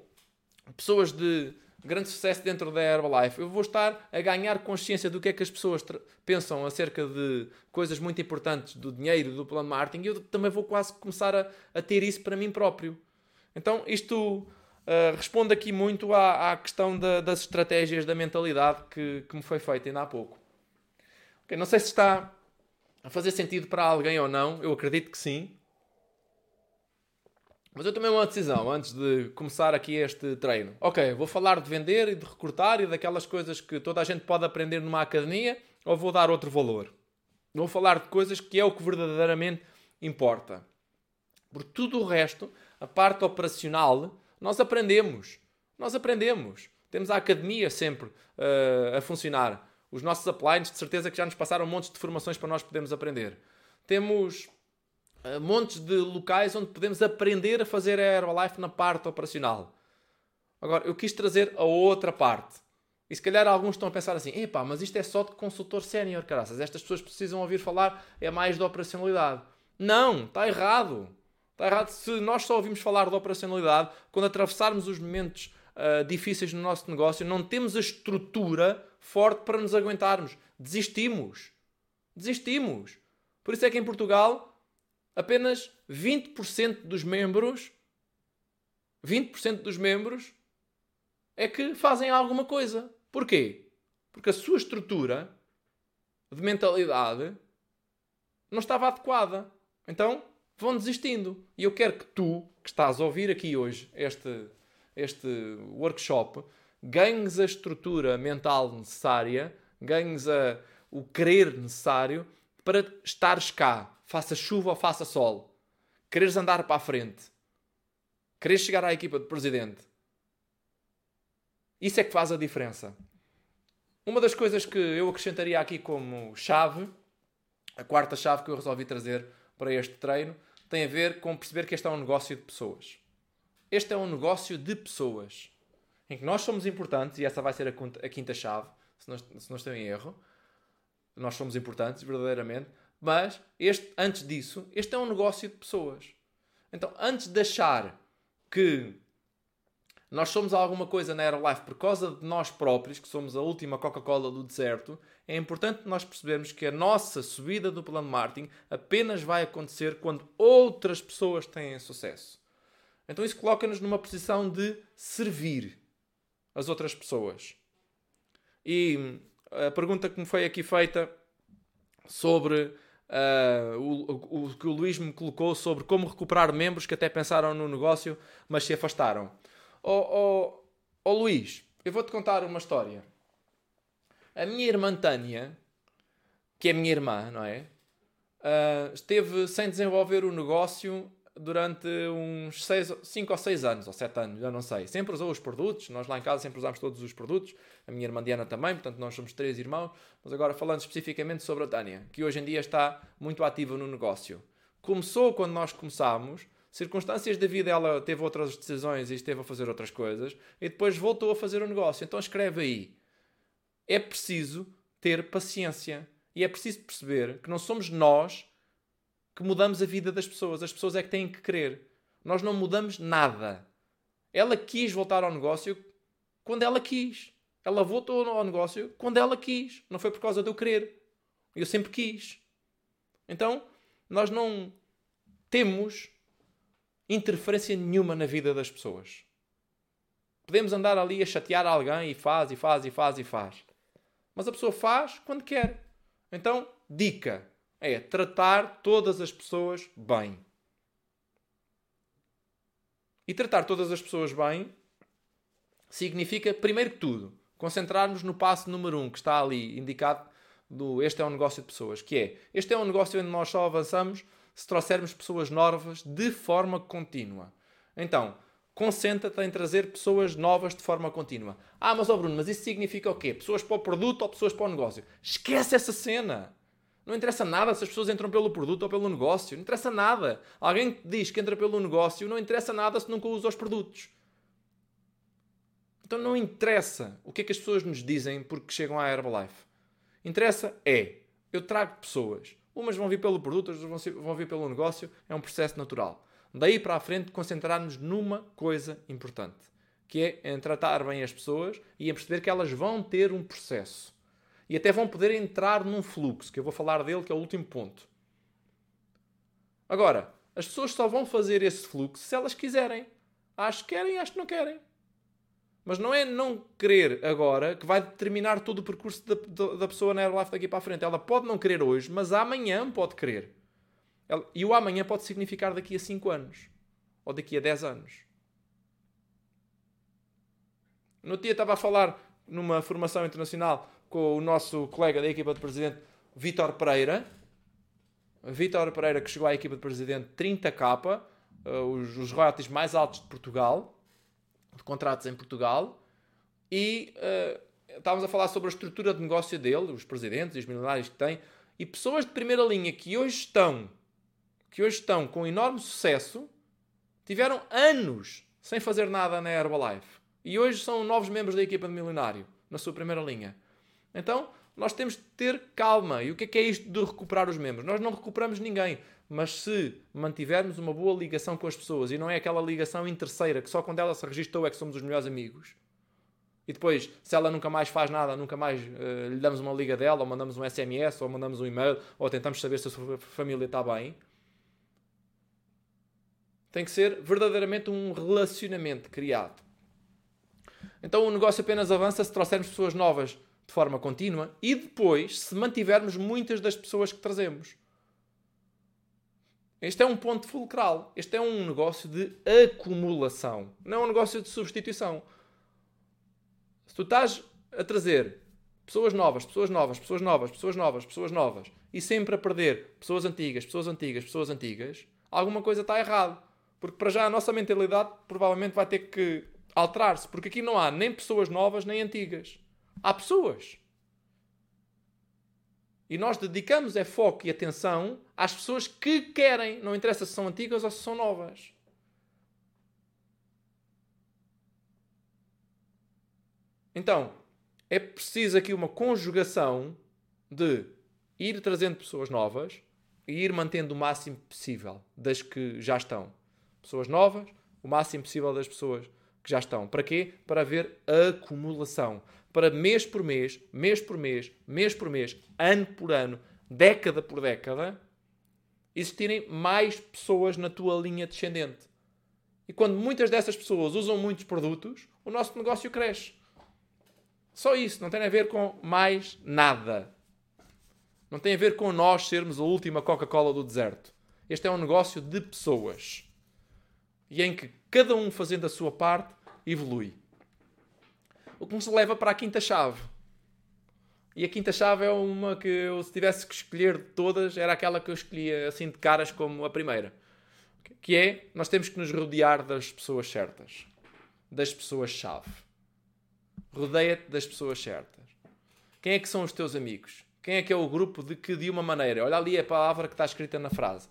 pessoas de grande sucesso dentro da Herbalife, eu vou estar a ganhar consciência do que é que as pessoas pensam acerca de coisas muito importantes, do dinheiro, do plano marketing, e eu também vou quase começar a, a ter isso para mim próprio. Então, isto uh, responde aqui muito à, à questão da, das estratégias da mentalidade que, que me foi feita ainda há pouco. Okay, não sei se está a fazer sentido para alguém ou não, eu acredito que sim. Mas eu tomei uma decisão antes de começar aqui este treino. Ok, vou falar de vender e de recrutar e daquelas coisas que toda a gente pode aprender numa academia ou vou dar outro valor? Vou falar de coisas que é o que verdadeiramente importa. Por tudo o resto, a parte operacional, nós aprendemos. Nós aprendemos. Temos a academia sempre uh, a funcionar. Os nossos uplines, de certeza que já nos passaram montes de formações para nós podermos aprender. Temos uh, montes de locais onde podemos aprender a fazer a Herbalife na parte operacional. Agora, eu quis trazer a outra parte. E se calhar alguns estão a pensar assim: epá, mas isto é só de consultor sénior, caraças. Estas pessoas precisam ouvir falar, é mais de operacionalidade. Não, está errado. Está errado se nós só ouvimos falar de operacionalidade quando atravessarmos os momentos uh, difíceis no nosso negócio, não temos a estrutura forte para nos aguentarmos. Desistimos. Desistimos. Por isso é que em Portugal apenas 20% dos membros 20% dos membros é que fazem alguma coisa. Porquê? Porque a sua estrutura de mentalidade não estava adequada. Então, vão desistindo. E eu quero que tu, que estás a ouvir aqui hoje este, este workshop, ganhes a estrutura mental necessária, ganhes a, o querer necessário para estares cá, faça chuva ou faça sol. Quereres andar para a frente. Quereres chegar à equipa de presidente. Isso é que faz a diferença. Uma das coisas que eu acrescentaria aqui como chave, a quarta chave que eu resolvi trazer para este treino, tem a ver com perceber que este é um negócio de pessoas. Este é um negócio de pessoas. Em que nós somos importantes, e essa vai ser a quinta chave, se não, se não estou em erro. Nós somos importantes, verdadeiramente. Mas, este, antes disso, este é um negócio de pessoas. Então, antes de achar que nós somos alguma coisa na Aerolife por causa de nós próprios, que somos a última Coca-Cola do deserto, é importante nós percebermos que a nossa subida do plano marketing apenas vai acontecer quando outras pessoas têm sucesso. Então isso coloca-nos numa posição de servir as outras pessoas. E a pergunta que me foi aqui feita sobre uh, o, o, que o Luís me colocou sobre como recuperar membros que até pensaram no negócio, mas se afastaram. Oh, oh, oh Luís, eu vou-te contar uma história. A minha irmã Tânia, que é minha irmã, não é? Uh, esteve sem desenvolver o negócio durante uns 5 ou 6 anos, ou 7 anos, já não sei. Sempre usou os produtos, nós lá em casa sempre usamos todos os produtos, a minha irmã Diana também, portanto nós somos três irmãos, mas agora falando especificamente sobre a Tânia, que hoje em dia está muito ativa no negócio. Começou quando nós começámos, circunstâncias da vida ela teve outras decisões e esteve a fazer outras coisas, e depois voltou a fazer o negócio. Então escreve aí, é preciso ter paciência. E é preciso perceber que não somos nós que mudamos a vida das pessoas. As pessoas é que têm que querer. Nós não mudamos nada. Ela quis voltar ao negócio quando ela quis. Ela voltou ao negócio quando ela quis. Não foi por causa eu querer. Eu sempre quis. Então, nós não temos interferência nenhuma na vida das pessoas. Podemos andar ali a chatear alguém e faz, e faz, e faz, e faz. Mas a pessoa faz quando quer. Então, dica é tratar todas as pessoas bem. E tratar todas as pessoas bem significa, primeiro que tudo, concentrarmos no passo número um que está ali indicado do este é um negócio de pessoas, que é este é um negócio onde nós só avançamos se trouxermos pessoas novas de forma contínua. Então, concentra-te em trazer pessoas novas de forma contínua. Ah, mas ó oh Bruno, mas isso significa o quê? Pessoas para o produto ou pessoas para o negócio? Esquece essa cena! Não interessa nada se as pessoas entram pelo produto ou pelo negócio. Não interessa nada. Alguém que diz que entra pelo negócio, não interessa nada se nunca usa os produtos. Então não interessa o que é que as pessoas nos dizem porque chegam à Herbalife. Interessa é, eu trago pessoas. Umas vão vir pelo produto, outras vão vir pelo negócio. É um processo natural. Daí para a frente, concentrar-nos numa coisa importante, que é em tratar bem as pessoas e em perceber que elas vão ter um processo e até vão poder entrar num fluxo, que eu vou falar dele, que é o último ponto. Agora, as pessoas só vão fazer esse fluxo se elas quiserem. Acho que querem, acho que não querem. Mas não é não querer agora que vai determinar todo o percurso da, da, da pessoa na Herbalife daqui para a frente. Ela pode não querer hoje, mas amanhã pode querer. Ela, e o amanhã pode significar daqui a 5 anos. Ou daqui a 10 anos. No dia estava a falar numa formação internacional com o nosso colega da equipa de presidente, Vítor Pereira. Vítor Pereira, que chegou à equipa de presidente 30k, uh, os, os royalties mais altos de Portugal, de contratos em Portugal. E uh, estávamos a falar sobre a estrutura de negócio dele, os presidentes e os milionários que tem, e pessoas de primeira linha que hoje estão, que hoje estão com enorme sucesso, tiveram anos sem fazer nada na Herbalife. E hoje são novos membros da equipa de milionário, na sua primeira linha. Então, nós temos de ter calma. E o que é que é isto de recuperar os membros? Nós não recuperamos ninguém, mas se mantivermos uma boa ligação com as pessoas e não é aquela ligação interesseira que só quando ela se registrou é que somos os melhores amigos. E depois, se ela nunca mais faz nada, nunca mais uh, lhe damos uma liga dela, ou mandamos um SMS, ou mandamos um e-mail, ou tentamos saber se a sua família está bem. Tem que ser verdadeiramente um relacionamento criado. Então o negócio apenas avança se trouxermos pessoas novas de forma contínua e depois se mantivermos muitas das pessoas que trazemos. Este é um ponto fulcral. Este é um negócio de acumulação, não é um negócio de substituição. Se tu estás a trazer pessoas novas, pessoas novas, pessoas novas, pessoas novas, pessoas novas e sempre a perder pessoas antigas, pessoas antigas, pessoas antigas, alguma coisa está errado. Porque para já a nossa mentalidade provavelmente vai ter que alterar-se, porque aqui não há nem pessoas novas nem antigas. Há pessoas. E nós dedicamos é foco e atenção às pessoas que querem. Não interessa se são antigas ou se são novas. Então, é preciso aqui uma conjugação de ir trazendo pessoas novas e ir mantendo o máximo possível das que já estão. Pessoas novas, o máximo possível das pessoas que já estão. Para quê? Para haver acumulação para mês por mês, mês por mês, mês por mês, ano por ano, década por década, existirem mais pessoas na tua linha descendente. E quando muitas dessas pessoas usam muitos produtos, o nosso negócio cresce. Só isso, não tem a ver com mais nada. Não tem a ver com nós sermos a última Coca-Cola do deserto. Este é um negócio de pessoas. E em que cada um fazendo a sua parte evolui. O que nos leva para a quinta chave. E a quinta chave é uma que eu, se tivesse que escolher de todas, era aquela que eu escolhia assim de caras como a primeira. Que é, nós temos que nos rodear das pessoas certas. Das pessoas-chave. Rodeia-te das pessoas certas. Quem é que são os teus amigos? Quem é que é o grupo de que, de uma maneira, olha ali a palavra que está escrita na frase,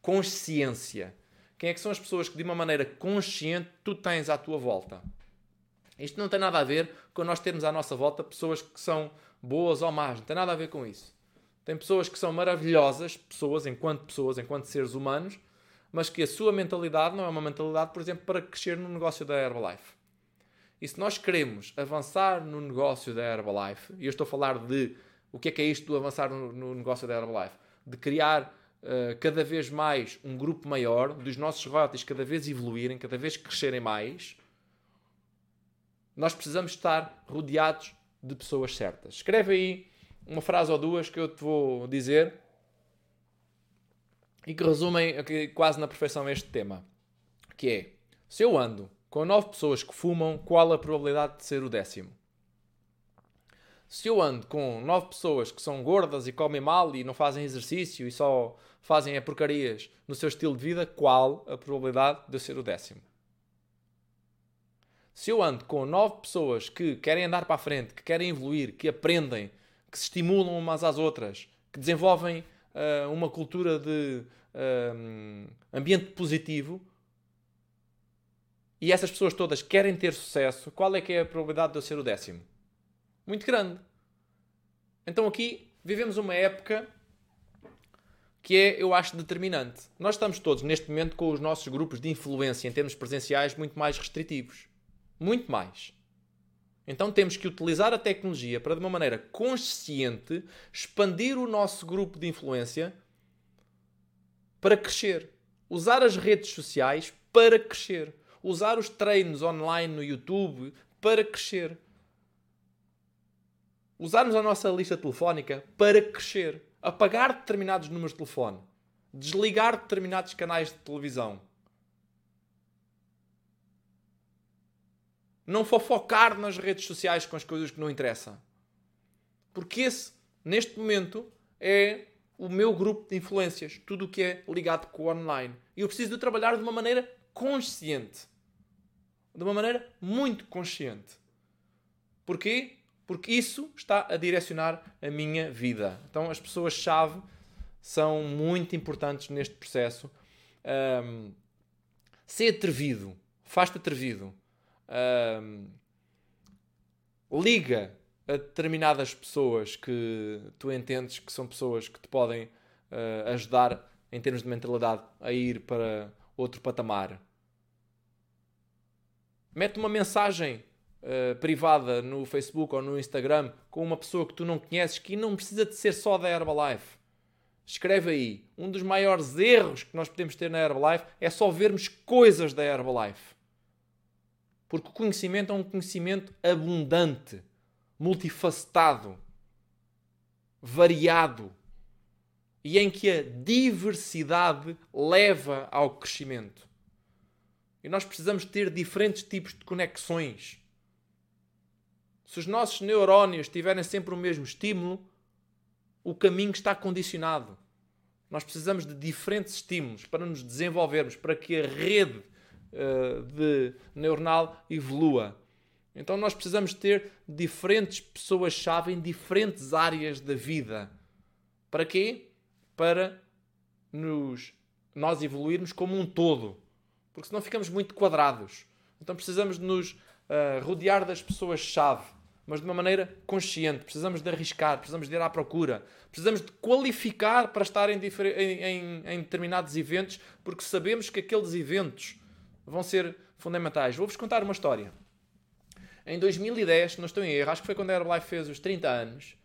consciência. Quem é que são as pessoas que, de uma maneira consciente, tu tens à tua volta? Isto não tem nada a ver com nós termos à nossa volta pessoas que são boas ou más. Não tem nada a ver com isso. Tem pessoas que são maravilhosas, pessoas enquanto pessoas, enquanto seres humanos, mas que a sua mentalidade não é uma mentalidade, por exemplo, para crescer no negócio da Herbalife. E se nós queremos avançar no negócio da Herbalife, e eu estou a falar de o que é que é isto do avançar no, no negócio da Herbalife, de criar uh, cada vez mais um grupo maior, dos nossos royalties cada vez evoluírem, cada vez crescerem mais, nós precisamos estar rodeados de pessoas certas. Escreve aí uma frase ou duas que eu te vou dizer e que resumem quase na perfeição este tema. Que é, se eu ando com nove pessoas que fumam, qual a probabilidade de ser o décimo? Se eu ando com nove pessoas que são gordas e comem mal e não fazem exercício e só fazem a porcarias no seu estilo de vida, qual a probabilidade de eu ser o décimo? Se eu ando com nove pessoas que querem andar para a frente, que querem evoluir, que aprendem, que se estimulam umas às outras, que desenvolvem uh, uma cultura de uh, ambiente positivo, e essas pessoas todas querem ter sucesso, qual é que é a probabilidade de eu ser o décimo? Muito grande. Então aqui vivemos uma época que é, eu acho, determinante. Nós estamos todos, neste momento, com os nossos grupos de influência em termos presenciais muito mais restritivos. Muito mais. Então temos que utilizar a tecnologia para, de uma maneira consciente, expandir o nosso grupo de influência para crescer. Usar as redes sociais para crescer usar os treinos online no YouTube para crescer. Usarmos a nossa lista telefónica para crescer. Apagar determinados números de telefone. Desligar determinados canais de televisão. Não fofocar nas redes sociais com as coisas que não interessam. Porque esse, neste momento, é o meu grupo de influências. Tudo o que é ligado com o online. E eu preciso de trabalhar de uma maneira consciente. De uma maneira muito consciente. Porquê? Porque isso está a direcionar a minha vida. Então, as pessoas-chave são muito importantes neste processo. Um, ser atrevido. Faz-te atrevido. Um, liga a determinadas pessoas que tu entendes que são pessoas que te podem uh, ajudar em termos de mentalidade a ir para outro patamar mete uma mensagem uh, privada no Facebook ou no Instagram com uma pessoa que tu não conheces que não precisa de ser só da Herbalife. Escreve aí. Um dos maiores erros que nós podemos ter na Herbalife é só vermos coisas da Herbalife. Porque o conhecimento é um conhecimento abundante, multifacetado, variado e em que a diversidade leva ao crescimento. E nós precisamos ter diferentes tipos de conexões. Se os nossos neurónios tiverem sempre o mesmo estímulo, o caminho está condicionado. Nós precisamos de diferentes estímulos para nos desenvolvermos, para que a rede uh, de neuronal evolua. Então nós precisamos ter diferentes pessoas-chave em diferentes áreas da vida. Para quê? Para nos, nós evoluirmos como um todo porque senão ficamos muito quadrados. Então precisamos de nos uh, rodear das pessoas-chave, mas de uma maneira consciente. Precisamos de arriscar, precisamos de ir à procura, precisamos de qualificar para estar em, em, em, em determinados eventos, porque sabemos que aqueles eventos vão ser fundamentais. Vou-vos contar uma história. Em 2010, não estou em erro, acho que foi quando a Herbalife fez os 30 anos.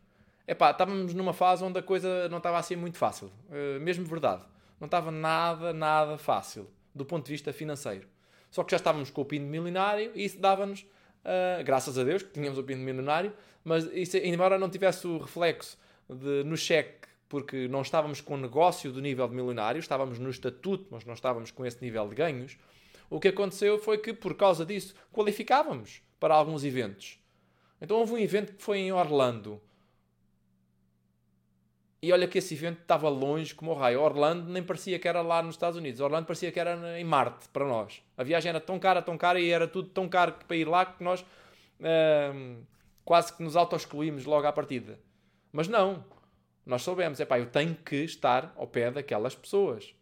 Epá, estávamos numa fase onde a coisa não estava assim muito fácil. Uh, mesmo verdade. Não estava nada, nada fácil do ponto de vista financeiro. Só que já estávamos com o PIN milionário e isso dava-nos, uh, graças a Deus, que tínhamos o PIN milionário, mas isso, embora não tivesse o reflexo de, no cheque, porque não estávamos com o negócio do nível de milionário, estávamos no estatuto, mas não estávamos com esse nível de ganhos, o que aconteceu foi que, por causa disso, qualificávamos para alguns eventos. Então houve um evento que foi em Orlando, e olha que esse evento estava longe como o raio. Orlando nem parecia que era lá nos Estados Unidos. Orlando parecia que era em Marte para nós. A viagem era tão cara, tão cara e era tudo tão caro para ir lá que nós uh, quase que nos auto-excluímos logo à partida. Mas não. Nós soubemos, é pá, eu tenho que estar ao pé daquelas pessoas.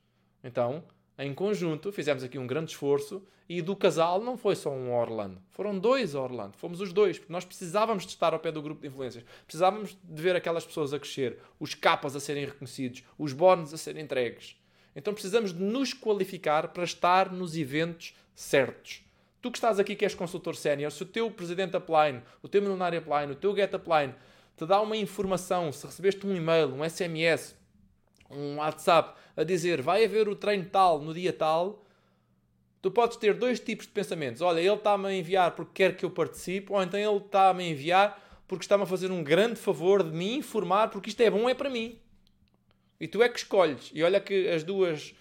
Então, em conjunto, fizemos aqui um grande esforço e do casal não foi só um Orlando, foram dois Orlando, fomos os dois, porque nós precisávamos de estar ao pé do grupo de influências, precisávamos de ver aquelas pessoas a crescer, os capas a serem reconhecidos, os bónus a serem entregues. Então precisamos de nos qualificar para estar nos eventos certos. Tu que estás aqui que és consultor sénior, se o teu presidente upline, o teu milionário upline, o teu get upline te dá uma informação, se recebeste um e-mail, um SMS, um WhatsApp a dizer vai haver o treino tal no dia tal, tu podes ter dois tipos de pensamentos. Olha, ele está-me a enviar porque quer que eu participe, ou então ele está-me a enviar porque está-me a fazer um grande favor de me informar, porque isto é bom, é para mim. E tu é que escolhes. E olha que as duas,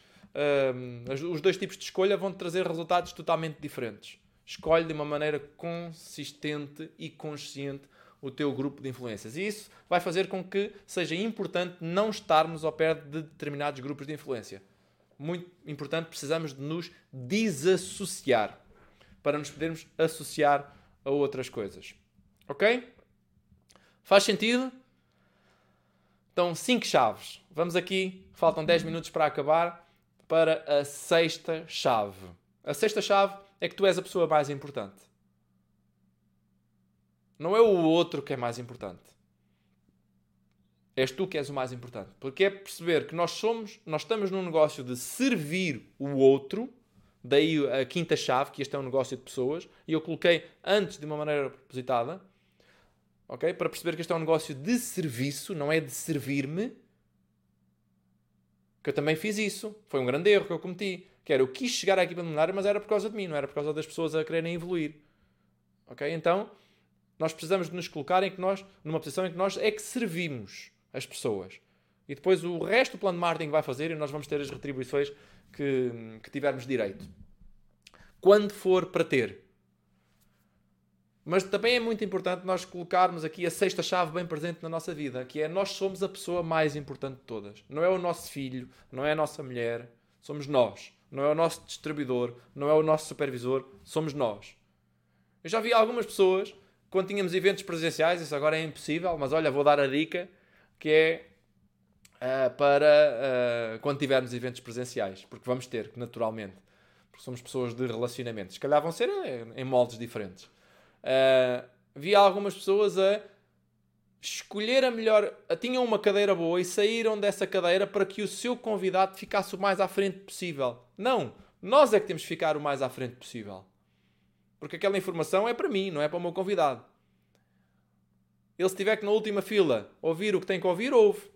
um, os dois tipos de escolha vão trazer resultados totalmente diferentes. Escolhe de uma maneira consistente e consciente o teu grupo de influências. E isso vai fazer com que seja importante não estarmos ao pé de determinados grupos de influência. Muito importante, precisamos de nos desassociar para nos podermos associar a outras coisas. Ok? Faz sentido? Então, 5 chaves. Vamos aqui, faltam 10 minutos para acabar, para a sexta chave. A sexta chave é que tu és a pessoa mais importante. Não é o outro que é mais importante. És tu que és o mais importante. Porque é perceber que nós somos, nós estamos num negócio de servir o outro, daí a quinta chave, que este é um negócio de pessoas, e eu coloquei antes de uma maneira propositada, ok? Para perceber que este é um negócio de serviço, não é de servir-me. Que eu também fiz isso. Foi um grande erro que eu cometi. Que era, eu quis chegar à equipa luminária, mas era por causa de mim, não era por causa das pessoas a quererem evoluir. Ok? Então, nós precisamos de nos colocar em que nós, numa posição em que nós é que servimos as pessoas. E depois o resto do plano de marketing vai fazer e nós vamos ter as retribuições que, que tivermos direito. Quando for para ter. Mas também é muito importante nós colocarmos aqui a sexta chave bem presente na nossa vida, que é nós somos a pessoa mais importante de todas. Não é o nosso filho, não é a nossa mulher, somos nós. Não é o nosso distribuidor, não é o nosso supervisor, somos nós. Eu já vi algumas pessoas, quando tínhamos eventos presenciais, isso agora é impossível, mas olha, vou dar a dica, que é uh, para uh, quando tivermos eventos presenciais, porque vamos ter, naturalmente, porque somos pessoas de relacionamento. Se calhar vão ser em, em moldes diferentes. Uh, vi algumas pessoas a escolher a melhor. Tinham uma cadeira boa e saíram dessa cadeira para que o seu convidado ficasse o mais à frente possível. Não! Nós é que temos que ficar o mais à frente possível. Porque aquela informação é para mim, não é para o meu convidado. Ele, se tiver que na última fila ouvir o que tem que ouvir, ouve.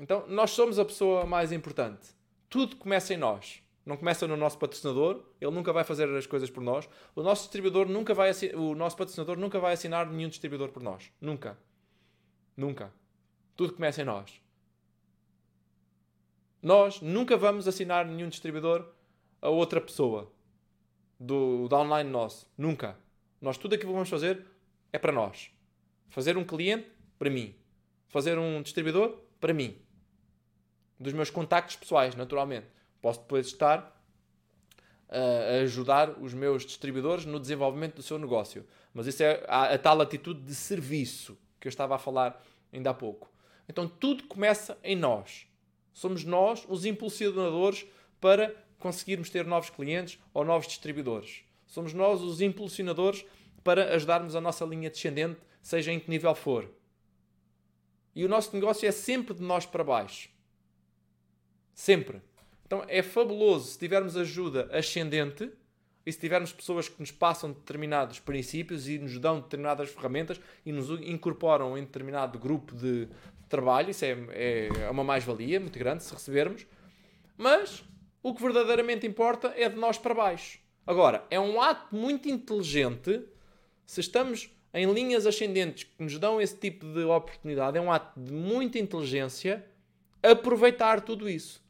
Então, nós somos a pessoa mais importante. Tudo começa em nós não começa no nosso patrocinador, ele nunca vai fazer as coisas por nós. O nosso distribuidor nunca vai o nosso patrocinador nunca vai assinar nenhum distribuidor por nós. Nunca. Nunca. Tudo começa em nós. Nós nunca vamos assinar nenhum distribuidor a outra pessoa do downline nosso. Nunca. Nós tudo aquilo que vamos fazer é para nós. Fazer um cliente para mim. Fazer um distribuidor para mim. Dos meus contactos pessoais, naturalmente. Posso depois estar a ajudar os meus distribuidores no desenvolvimento do seu negócio. Mas isso é a, a, tal atitude de serviço que eu estava a falar ainda há pouco. Então tudo começa em nós. Somos nós os impulsionadores para conseguirmos ter novos clientes ou novos distribuidores. Somos nós os impulsionadores para ajudarmos a nossa linha descendente, seja em que nível for. E o nosso negócio é sempre de nós para baixo. Sempre. Então é fabuloso se tivermos ajuda ascendente e se tivermos pessoas que nos passam determinados princípios e nos dão determinadas ferramentas e nos incorporam em determinado grupo de trabalho, isso é, é uma mais-valia muito grande se recebermos. Mas o que verdadeiramente importa é de nós para baixo. Agora, é um ato muito inteligente se estamos em linhas ascendentes que nos dão esse tipo de oportunidade, é um ato de muita inteligência aproveitar tudo isso.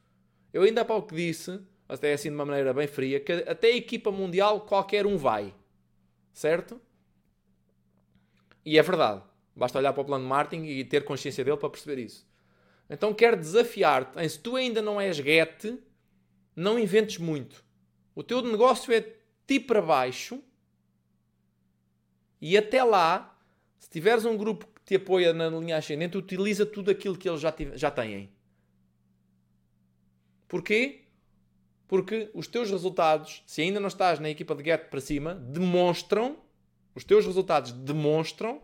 Eu ainda há pouco disse, até assim de uma maneira bem fria, que até a equipa mundial qualquer um vai. Certo? E é verdade. Basta olhar para o plano de marketing e ter consciência dele para perceber isso. Então quero desafiar-te se tu ainda não és get, não inventes muito. O teu negócio é ti para baixo e até lá, se tiveres um grupo que te apoia na linha ascendente, utiliza tudo aquilo que eles já, já têm. Porquê? Porque os teus resultados, se ainda não estás na equipa de get para cima, demonstram, os teus resultados demonstram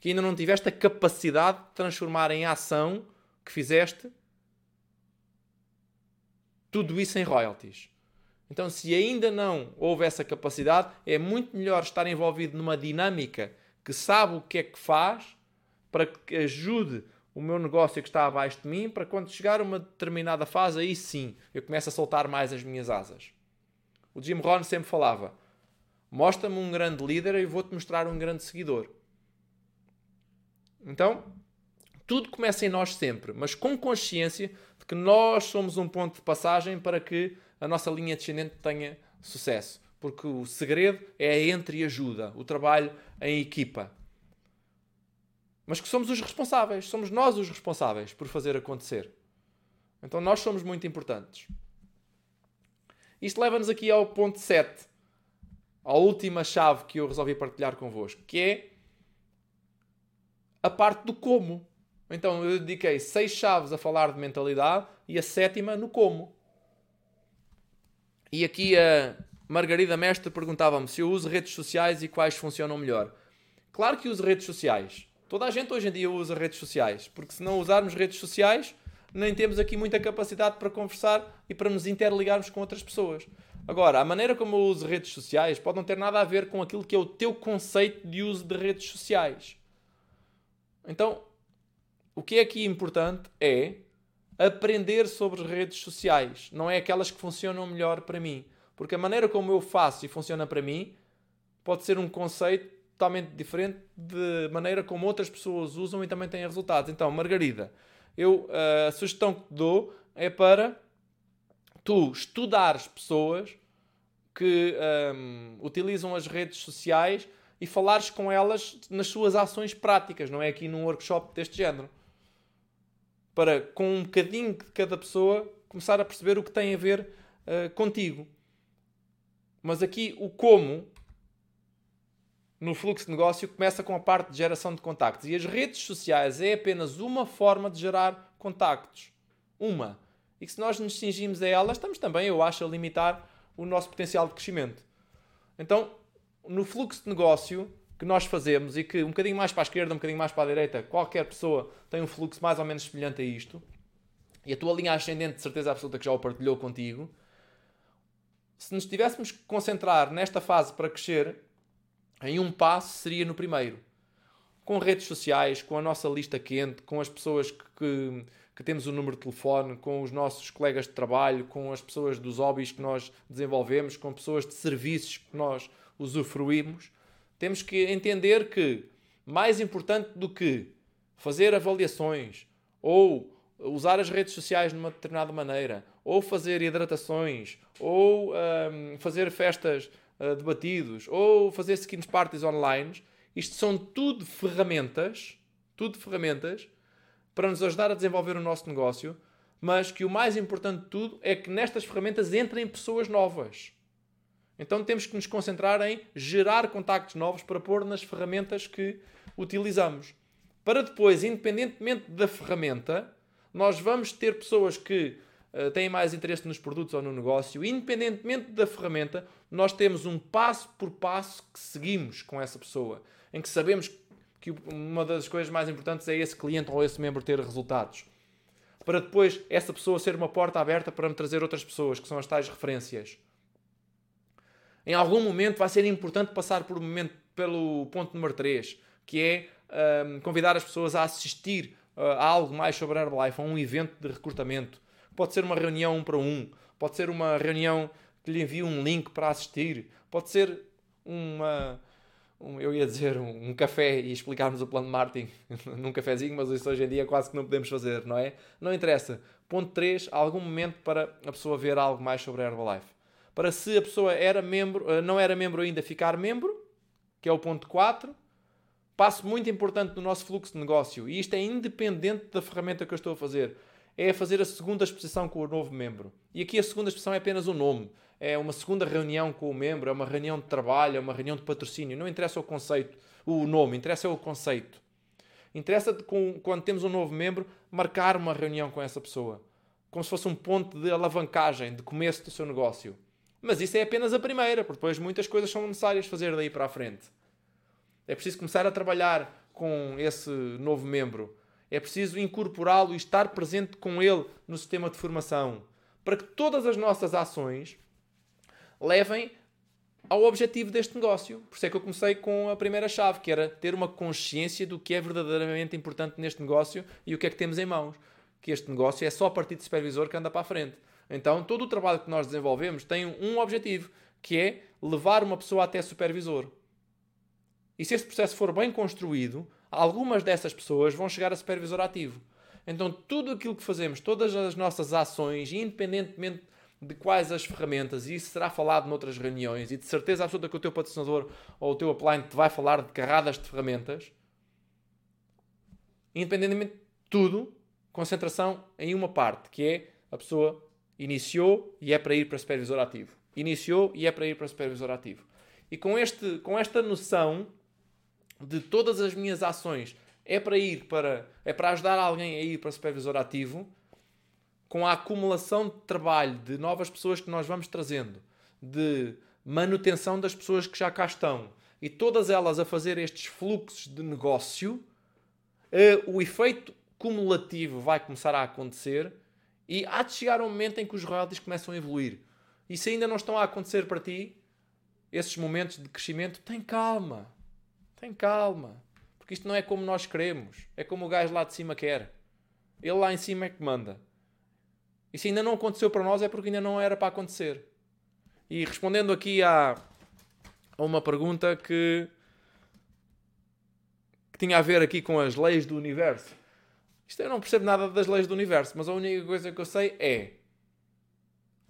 que ainda não tiveste a capacidade de transformar em ação que fizeste tudo isso em royalties. Então, se ainda não houve essa capacidade, é muito melhor estar envolvido numa dinâmica que sabe o que é que faz para que ajude o meu negócio que está abaixo de mim, para quando chegar a uma determinada fase, aí sim eu começo a soltar mais as minhas asas. O Jim Rohn sempre falava: mostra-me um grande líder e vou-te mostrar um grande seguidor. Então, tudo começa em nós sempre, mas com consciência que nós somos um ponto de passagem para que a nossa linha descendente tenha sucesso. Porque o segredo é a entre e ajuda, o trabalho em equipa. Mas que somos os responsáveis, somos nós os responsáveis por fazer acontecer. Então nós somos muito importantes. Isto leva-nos aqui ao ponto 7, à última chave que eu resolvi partilhar convosco, que é a parte do como. Então eu dediquei seis chaves a falar de mentalidade e a sétima no como. E aqui a Margarida Mestre perguntava-me se eu uso redes sociais e quais funcionam melhor. Claro que uso redes sociais. Toda a gente hoje em dia usa redes sociais, porque se não usarmos redes sociais, nem temos aqui muita capacidade para conversar e para nos interligarmos com outras pessoas. Agora, a maneira como eu uso redes sociais pode não ter nada a ver com aquilo que é o teu conceito de uso de redes sociais. Então, o que é aqui importante é aprender sobre redes sociais, não é aquelas que funcionam melhor para mim. Porque a maneira como eu faço e funciona para mim pode ser um conceito totalmente diferente de maneira como outras pessoas usam e também têm resultados. Então, Margarida, eu, eh, a sugestão que te dou é para tu estudares pessoas que um, ehm, utilizam as redes sociais e falares com elas nas suas ações práticas, não é aqui num workshop deste género. Para, com um bocadinho de cada pessoa, começar a perceber o que tem a ver uh, contigo. Mas aqui o como no fluxo de negócio começa com a parte de geração de contactos. E as redes sociais é apenas uma forma de gerar contactos. Uma. E que se nós nos cingimos a elas, estamos também, eu acho, a limitar o nosso potencial de crescimento. Então, no fluxo de negócio que nós fazemos e que um bocadinho mais para a esquerda, um bocadinho mais para a direita, qualquer pessoa tem um fluxo mais ou menos semelhante a isto, e a tua linha ascendente de certeza absoluta que já o partilhou contigo, se nos tivéssemos que concentrar nesta fase para crescer, em um passo seria no primeiro. Com redes sociais, com a nossa lista quente, com as pessoas que, que, que, temos o número de telefone, com os nossos colegas de trabalho, com as pessoas dos hobbies que nós desenvolvemos, com pessoas de serviços que nós usufruímos, temos que entender que mais importante do que fazer avaliações ou usar as redes sociais de uma determinada maneira, ou fazer hidratações, ou um, fazer festas uh, de batidos, ou fazer skins parties online, isto são tudo ferramentas, tudo ferramentas para nos ajudar a desenvolver o nosso negócio, mas que o mais importante de tudo é que nestas ferramentas entrem pessoas novas. Então temos que nos concentrar em gerar contactos novos para pôr nas ferramentas que utilizamos. Para depois, independentemente da ferramenta, nós vamos ter pessoas que uh, têm mais interesse nos produtos ou no negócio, independentemente da ferramenta, nós temos um passo por passo que seguimos com essa pessoa, em que sabemos que uma das coisas mais importantes é esse cliente ou esse membro ter resultados. Para depois essa pessoa ser uma porta aberta para me trazer outras pessoas, que são as tais referências. Em algum momento vai ser importante passar por um momento pelo ponto número 3, que é um, convidar as pessoas a assistir uh, a algo mais sobre a Herbalife, a um evento de recrutamento. Pode ser uma reunião um para um, pode ser uma reunião que lhe envie um link para assistir, pode ser uma. Um, eu ia dizer um, um, café e explicarmos o plano de marketing num cafezinho, mas isso hoje em dia quase que não podemos fazer, não é? Não interessa. Ponto 3, algum momento para a pessoa ver algo mais sobre a Herbalife. Para se a pessoa era membro, eh, não era membro ainda, ficar membro, que é o ponto 4. Passo muito importante no nosso fluxo de negócio, e isto é independente da ferramenta que eu estou a fazer é fazer a segunda exposição com o novo membro. E aqui a segunda exposição é apenas o nome. É uma segunda reunião com o membro, é uma reunião de trabalho, é uma reunião de patrocínio. Não interessa o conceito, o nome, interessa o conceito. Interessa, quando temos um novo membro, marcar uma reunião com essa pessoa. Como se fosse um ponto de alavancagem, de começo do seu negócio. Mas isso é apenas a primeira, porque depois muitas coisas são necessárias fazer daí para a frente. É preciso começar a trabalhar com esse novo membro é preciso incorporá-lo e estar presente com ele no sistema de formação, para que todas as nossas ações levem ao objetivo deste negócio. Por isso é que eu comecei com a primeira chave, que era ter uma consciência do que é verdadeiramente importante neste negócio e o que é que temos em mãos. Que este negócio é só a partir de supervisor que anda para a frente. Então, todo o trabalho que nós desenvolvemos tem um objetivo, que é levar uma pessoa até supervisor. E se esse processo for bem construído, algumas dessas pessoas vão chegar a supervisor ativo. Então, tudo aquilo que fazemos, todas as nossas ações, independentemente de quais as ferramentas, e isso será falado noutras reuniões, e de certeza absoluta que o teu patrocinador ou o teu upline te vai falar de carradas de ferramentas, independentemente de tudo, concentração em uma parte, que é a pessoa iniciou e é para ir para supervisor ativo. Iniciou e é para ir para supervisor ativo. E com, este, com esta noção de todas as minhas ações é para ir para é para ajudar alguém a ir para supervisor ativo, com a acumulação de trabalho de novas pessoas que nós vamos trazendo, de manutenção das pessoas que já cá estão e todas elas a fazer estes fluxos de negócio, eh, o efeito cumulativo vai começar a acontecer e há de chegar um momento em que os royalties começam a evoluir. E se ainda não estão a acontecer para ti, esses momentos de crescimento, tem calma. Tem calma. Porque isto não é como nós queremos. É como o gajo lá de cima quer. Ele lá em cima é que manda. E se ainda não aconteceu para nós é porque ainda não era para acontecer. E respondendo aqui a, uma pergunta que, que tinha a ver aqui com as leis do universo. Isto eu não percebo nada das leis do universo, mas a única coisa que eu sei é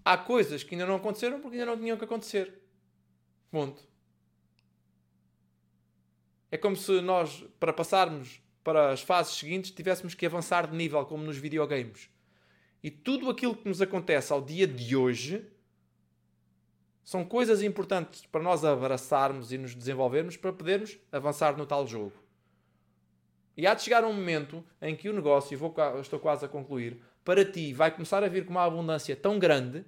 há coisas que ainda não aconteceram porque ainda não tinham que acontecer. Ponto. É como se nós, para passarmos para as fases seguintes, tivéssemos que avançar de nível, como nos videogames. E tudo aquilo que nos acontece ao dia de hoje são coisas importantes para nós abraçarmos e nos desenvolvermos para podermos avançar no tal jogo. E há de chegar um momento em que o negócio, e vou, estou quase a concluir, para ti vai começar a vir com uma abundância tão grande,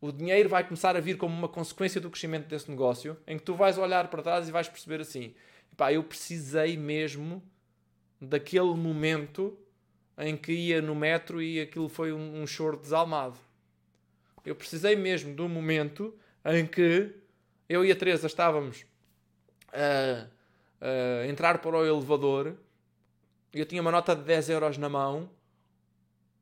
o dinheiro vai começar a vir como uma consequência do crescimento desse negócio, em que tu vais olhar para trás e vais perceber assim: pá, eu precisei mesmo daquele momento em que ia no metro e aquilo foi um, um choro desalmado. Eu precisei mesmo um momento em que eu e a Teresa estávamos a, a entrar para o elevador eu tinha uma nota de 10 euros na mão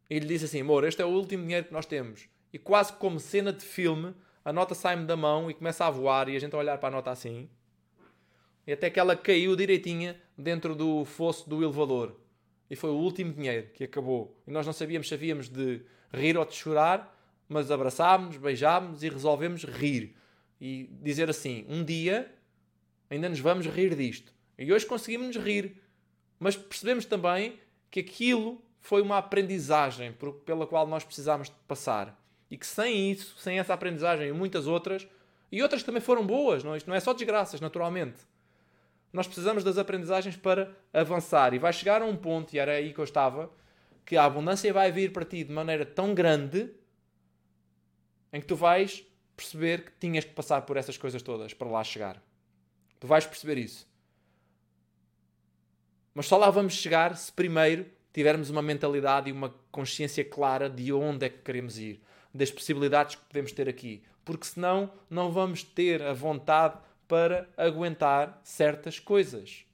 e ele disse assim: Amor, este é o último dinheiro que nós temos. E quase como cena de filme, a nota sai-me da mão e começa a voar e a gente a olhar para a nota assim. E até que ela caiu direitinha dentro do fosso do elevador. E foi o último dinheiro que acabou. E nós não sabíamos se havíamos de rir ou de chorar, mas abraçámos, beijámos e resolvemos rir. E dizer assim: um dia ainda nos vamos rir disto. E hoje conseguimos nos rir. Mas percebemos também que aquilo foi uma aprendizagem pela qual nós precisámos de passar. E que sem isso, sem essa aprendizagem e muitas outras, e outras também foram boas, não? isto não é só desgraças, naturalmente. Nós precisamos das aprendizagens para avançar. E vai chegar a um ponto, e era aí que eu estava, que a abundância vai vir para ti de maneira tão grande em que tu vais perceber que tinhas que passar por essas coisas todas para lá chegar. Tu vais perceber isso. Mas só lá vamos chegar se primeiro tivermos uma mentalidade e uma consciência clara de onde é que queremos ir, das possibilidades que podemos ter aqui. Porque senão não vamos ter a vontade para aguentar certas coisas.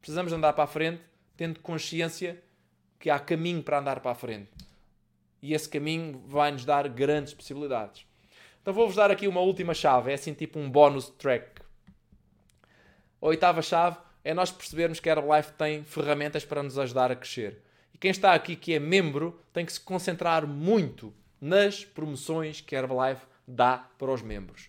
Precisamos andar para a frente tendo consciência que há caminho para andar para a frente. E esse caminho vai nos dar grandes possibilidades. Então vou-vos dar aqui uma última chave, é assim tipo um bónus track. A oitava chave é nós percebermos que a Herbalife tem ferramentas para nos ajudar a crescer. E quem está aqui que é membro tem que se concentrar muito nas promoções que a Herbalife dá para os membros.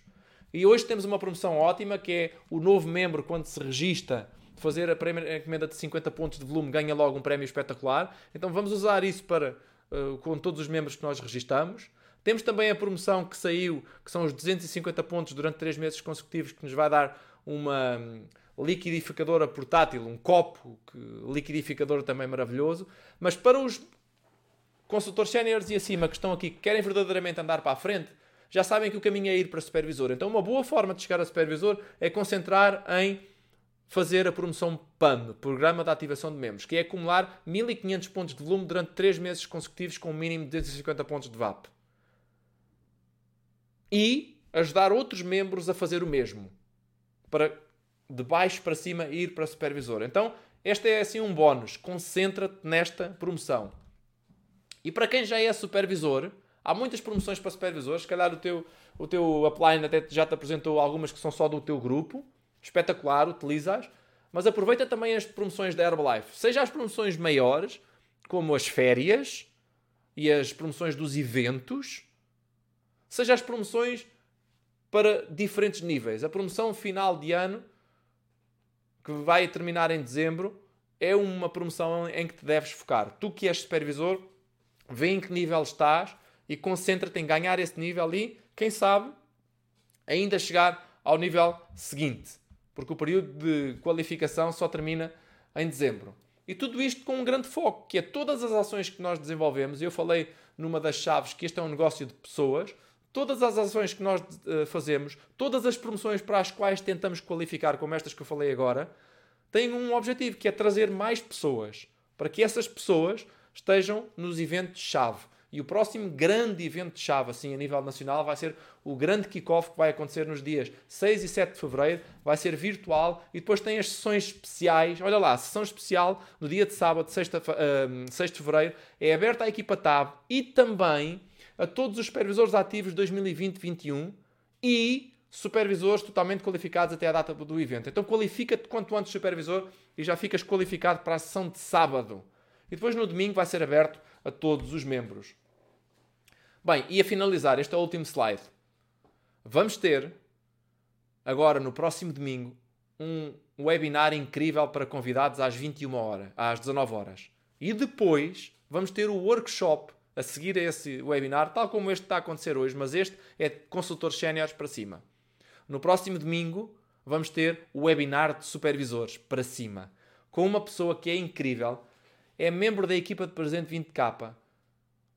E hoje temos uma promoção ótima que é o novo membro, quando se registra, fazer a primeira encomenda de 50 pontos de volume, ganha logo um prémio espetacular. Então vamos usar isso para uh, com todos os membros que nós registamos. Temos também a promoção que saiu, que são os 250 pontos durante 3 meses consecutivos, que nos vai dar uma liquidificadora portátil, um copo que, liquidificador também maravilhoso. Mas para os consultores séniores e acima que estão aqui, que querem verdadeiramente andar para a frente, já sabem que o caminho é ir para supervisor. Então, uma boa forma de chegar a supervisor é concentrar em fazer a promoção PAM, Programa de Ativação de Membros, que é acumular 1500 pontos de volume durante 3 meses consecutivos com um mínimo de 250 pontos de VAP. E ajudar outros membros a fazer o mesmo. Para de baixo para cima ir para supervisor. Então, este é assim um bónus. Concentra-te nesta promoção. E para quem já é supervisor, há muitas promoções para supervisores. Se calhar o teu, o teu upline até já te apresentou algumas que são só do teu grupo. Espetacular, utiliza-as. mas aproveita também as promoções da Herbalife. Seja as promoções maiores, como as férias e as promoções dos eventos, seja as promoções para diferentes níveis. A promoção final de ano, que vai terminar em dezembro, é uma promoção em que te deves focar. Tu que és supervisor, vê em que nível estás e concentra-te em ganhar esse nível e, quem sabe, ainda chegar ao nível seguinte. Porque o período de qualificação só termina em dezembro. E tudo isto com um grande foco, que é todas as ações que nós desenvolvemos. Eu falei numa das chaves que este é um negócio de pessoas. Todas as ações que nós uh, fazemos, todas as promoções para as quais tentamos qualificar, como estas que eu falei agora, têm um objetivo, que é trazer mais pessoas. Para que essas pessoas estejam nos eventos-chave. E o próximo grande evento-chave, assim, a nível nacional, vai ser o grande kick-off que vai acontecer nos dias 6 e 7 de fevereiro. Vai ser virtual e depois tem as sessões especiais. Olha lá, a sessão especial no dia de sábado, 6 de, uh, 6 de fevereiro, é aberta à equipa TAB e também a todos os supervisores ativos 2020-21 e supervisores totalmente qualificados até a data do evento. Então qualifica-te quanto antes supervisor e já ficas qualificado para a sessão de sábado. E depois no domingo vai ser aberto a todos os membros. Bem, e a finalizar, este é o último slide. Vamos ter, agora no próximo domingo, um webinar incrível para convidados às 21 horas, às 19 horas. E depois vamos ter o workshop a seguir a esse webinar, tal como este está a acontecer hoje, mas este é de consultores séniores para cima. No próximo domingo vamos ter o webinar de supervisores para cima, com uma pessoa que é incrível, é membro da equipa de Presente 20K.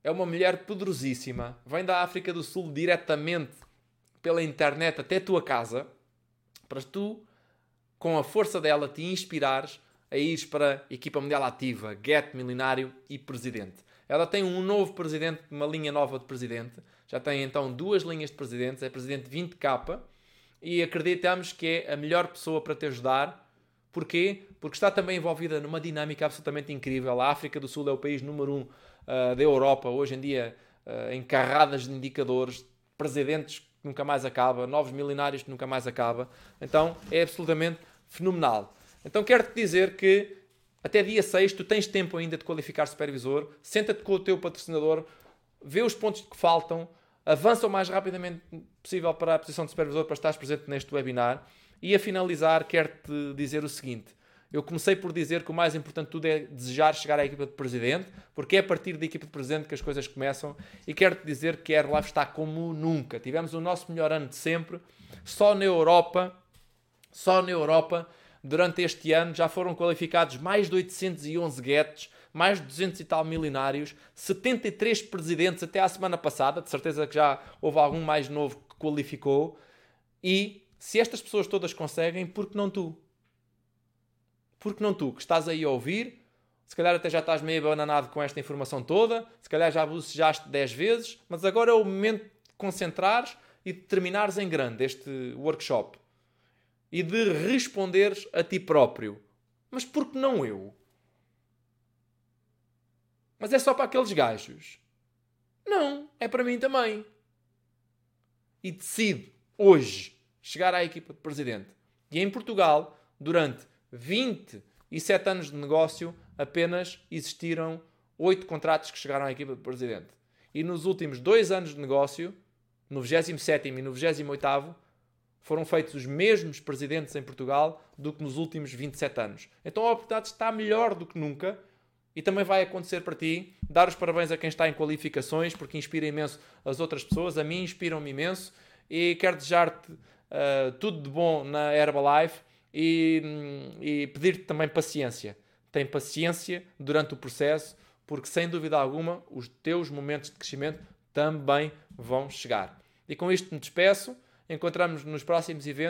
É uma mulher poderosíssima. Vem da África do Sul diretamente pela internet até a tua casa para tu, com a força dela, te inspirares a ir para a equipa mundial ativa, Get, Milionário e Presidente. Ela tem um novo presidente, uma linha nova de presidente. Já tem então duas linhas de presidentes. É presidente 20K e acreditamos que é a melhor pessoa para te ajudar Porquê? Porque está também envolvida numa dinâmica absolutamente incrível. A África do Sul é o país número um uh, da Europa, hoje em dia, uh, em carradas de indicadores, presidentes que nunca mais acaba, novos milionários que nunca mais acaba. Então é absolutamente fenomenal. Então quero-te dizer que até dia 6 tu tens tempo ainda de qualificar supervisor, senta-te com o teu patrocinador, vê os pontos que faltam, avança o mais rapidamente possível para a posição de supervisor para estares presente neste webinar e a finalizar, quero-te dizer o seguinte. Eu comecei por dizer que o mais importante de tudo é desejar chegar à equipa de presidente, porque é a partir da equipa de presidente que as coisas começam. E quero-te dizer que a Airlife está como nunca. Tivemos o nosso melhor ano de sempre. Só na Europa, só na Europa, durante este ano já foram qualificados mais de 811 guetos, mais de 200 e tal milionários, 73 presidentes até à semana passada. De certeza que já houve algum mais novo que qualificou. E se estas pessoas todas conseguem, por que não tu? Por que não tu, que estás aí a ouvir, se calhar até já estás meio bananado com esta informação toda, se calhar já bocejaste 10 vezes, mas agora é o momento de concentrares e de terminares em grande este workshop. E de responderes a ti próprio. Mas por que não eu? Mas é só para aqueles gajos? Não, é para mim também. E decide hoje chegar à equipa de presidente. E em Portugal, durante 27 anos de negócio, apenas existiram 8 contratos que chegaram à equipa de presidente. E nos últimos 2 anos de negócio, no 27 e no 28 foram feitos os mesmos presidentes em Portugal do que nos últimos 27 anos. Então a oportunidade está melhor do que nunca e também vai acontecer para ti. Dar os parabéns a quem está em qualificações, porque inspira imenso as outras pessoas. A mim inspiram-me imenso e quero desejar-te uh, tudo de bom na Herbalife e, e pedir-te também paciência. Tem paciência durante o processo, porque sem dúvida alguma os teus momentos de crescimento também vão chegar. E com isto me despeço. Encontramos nos próximos eventos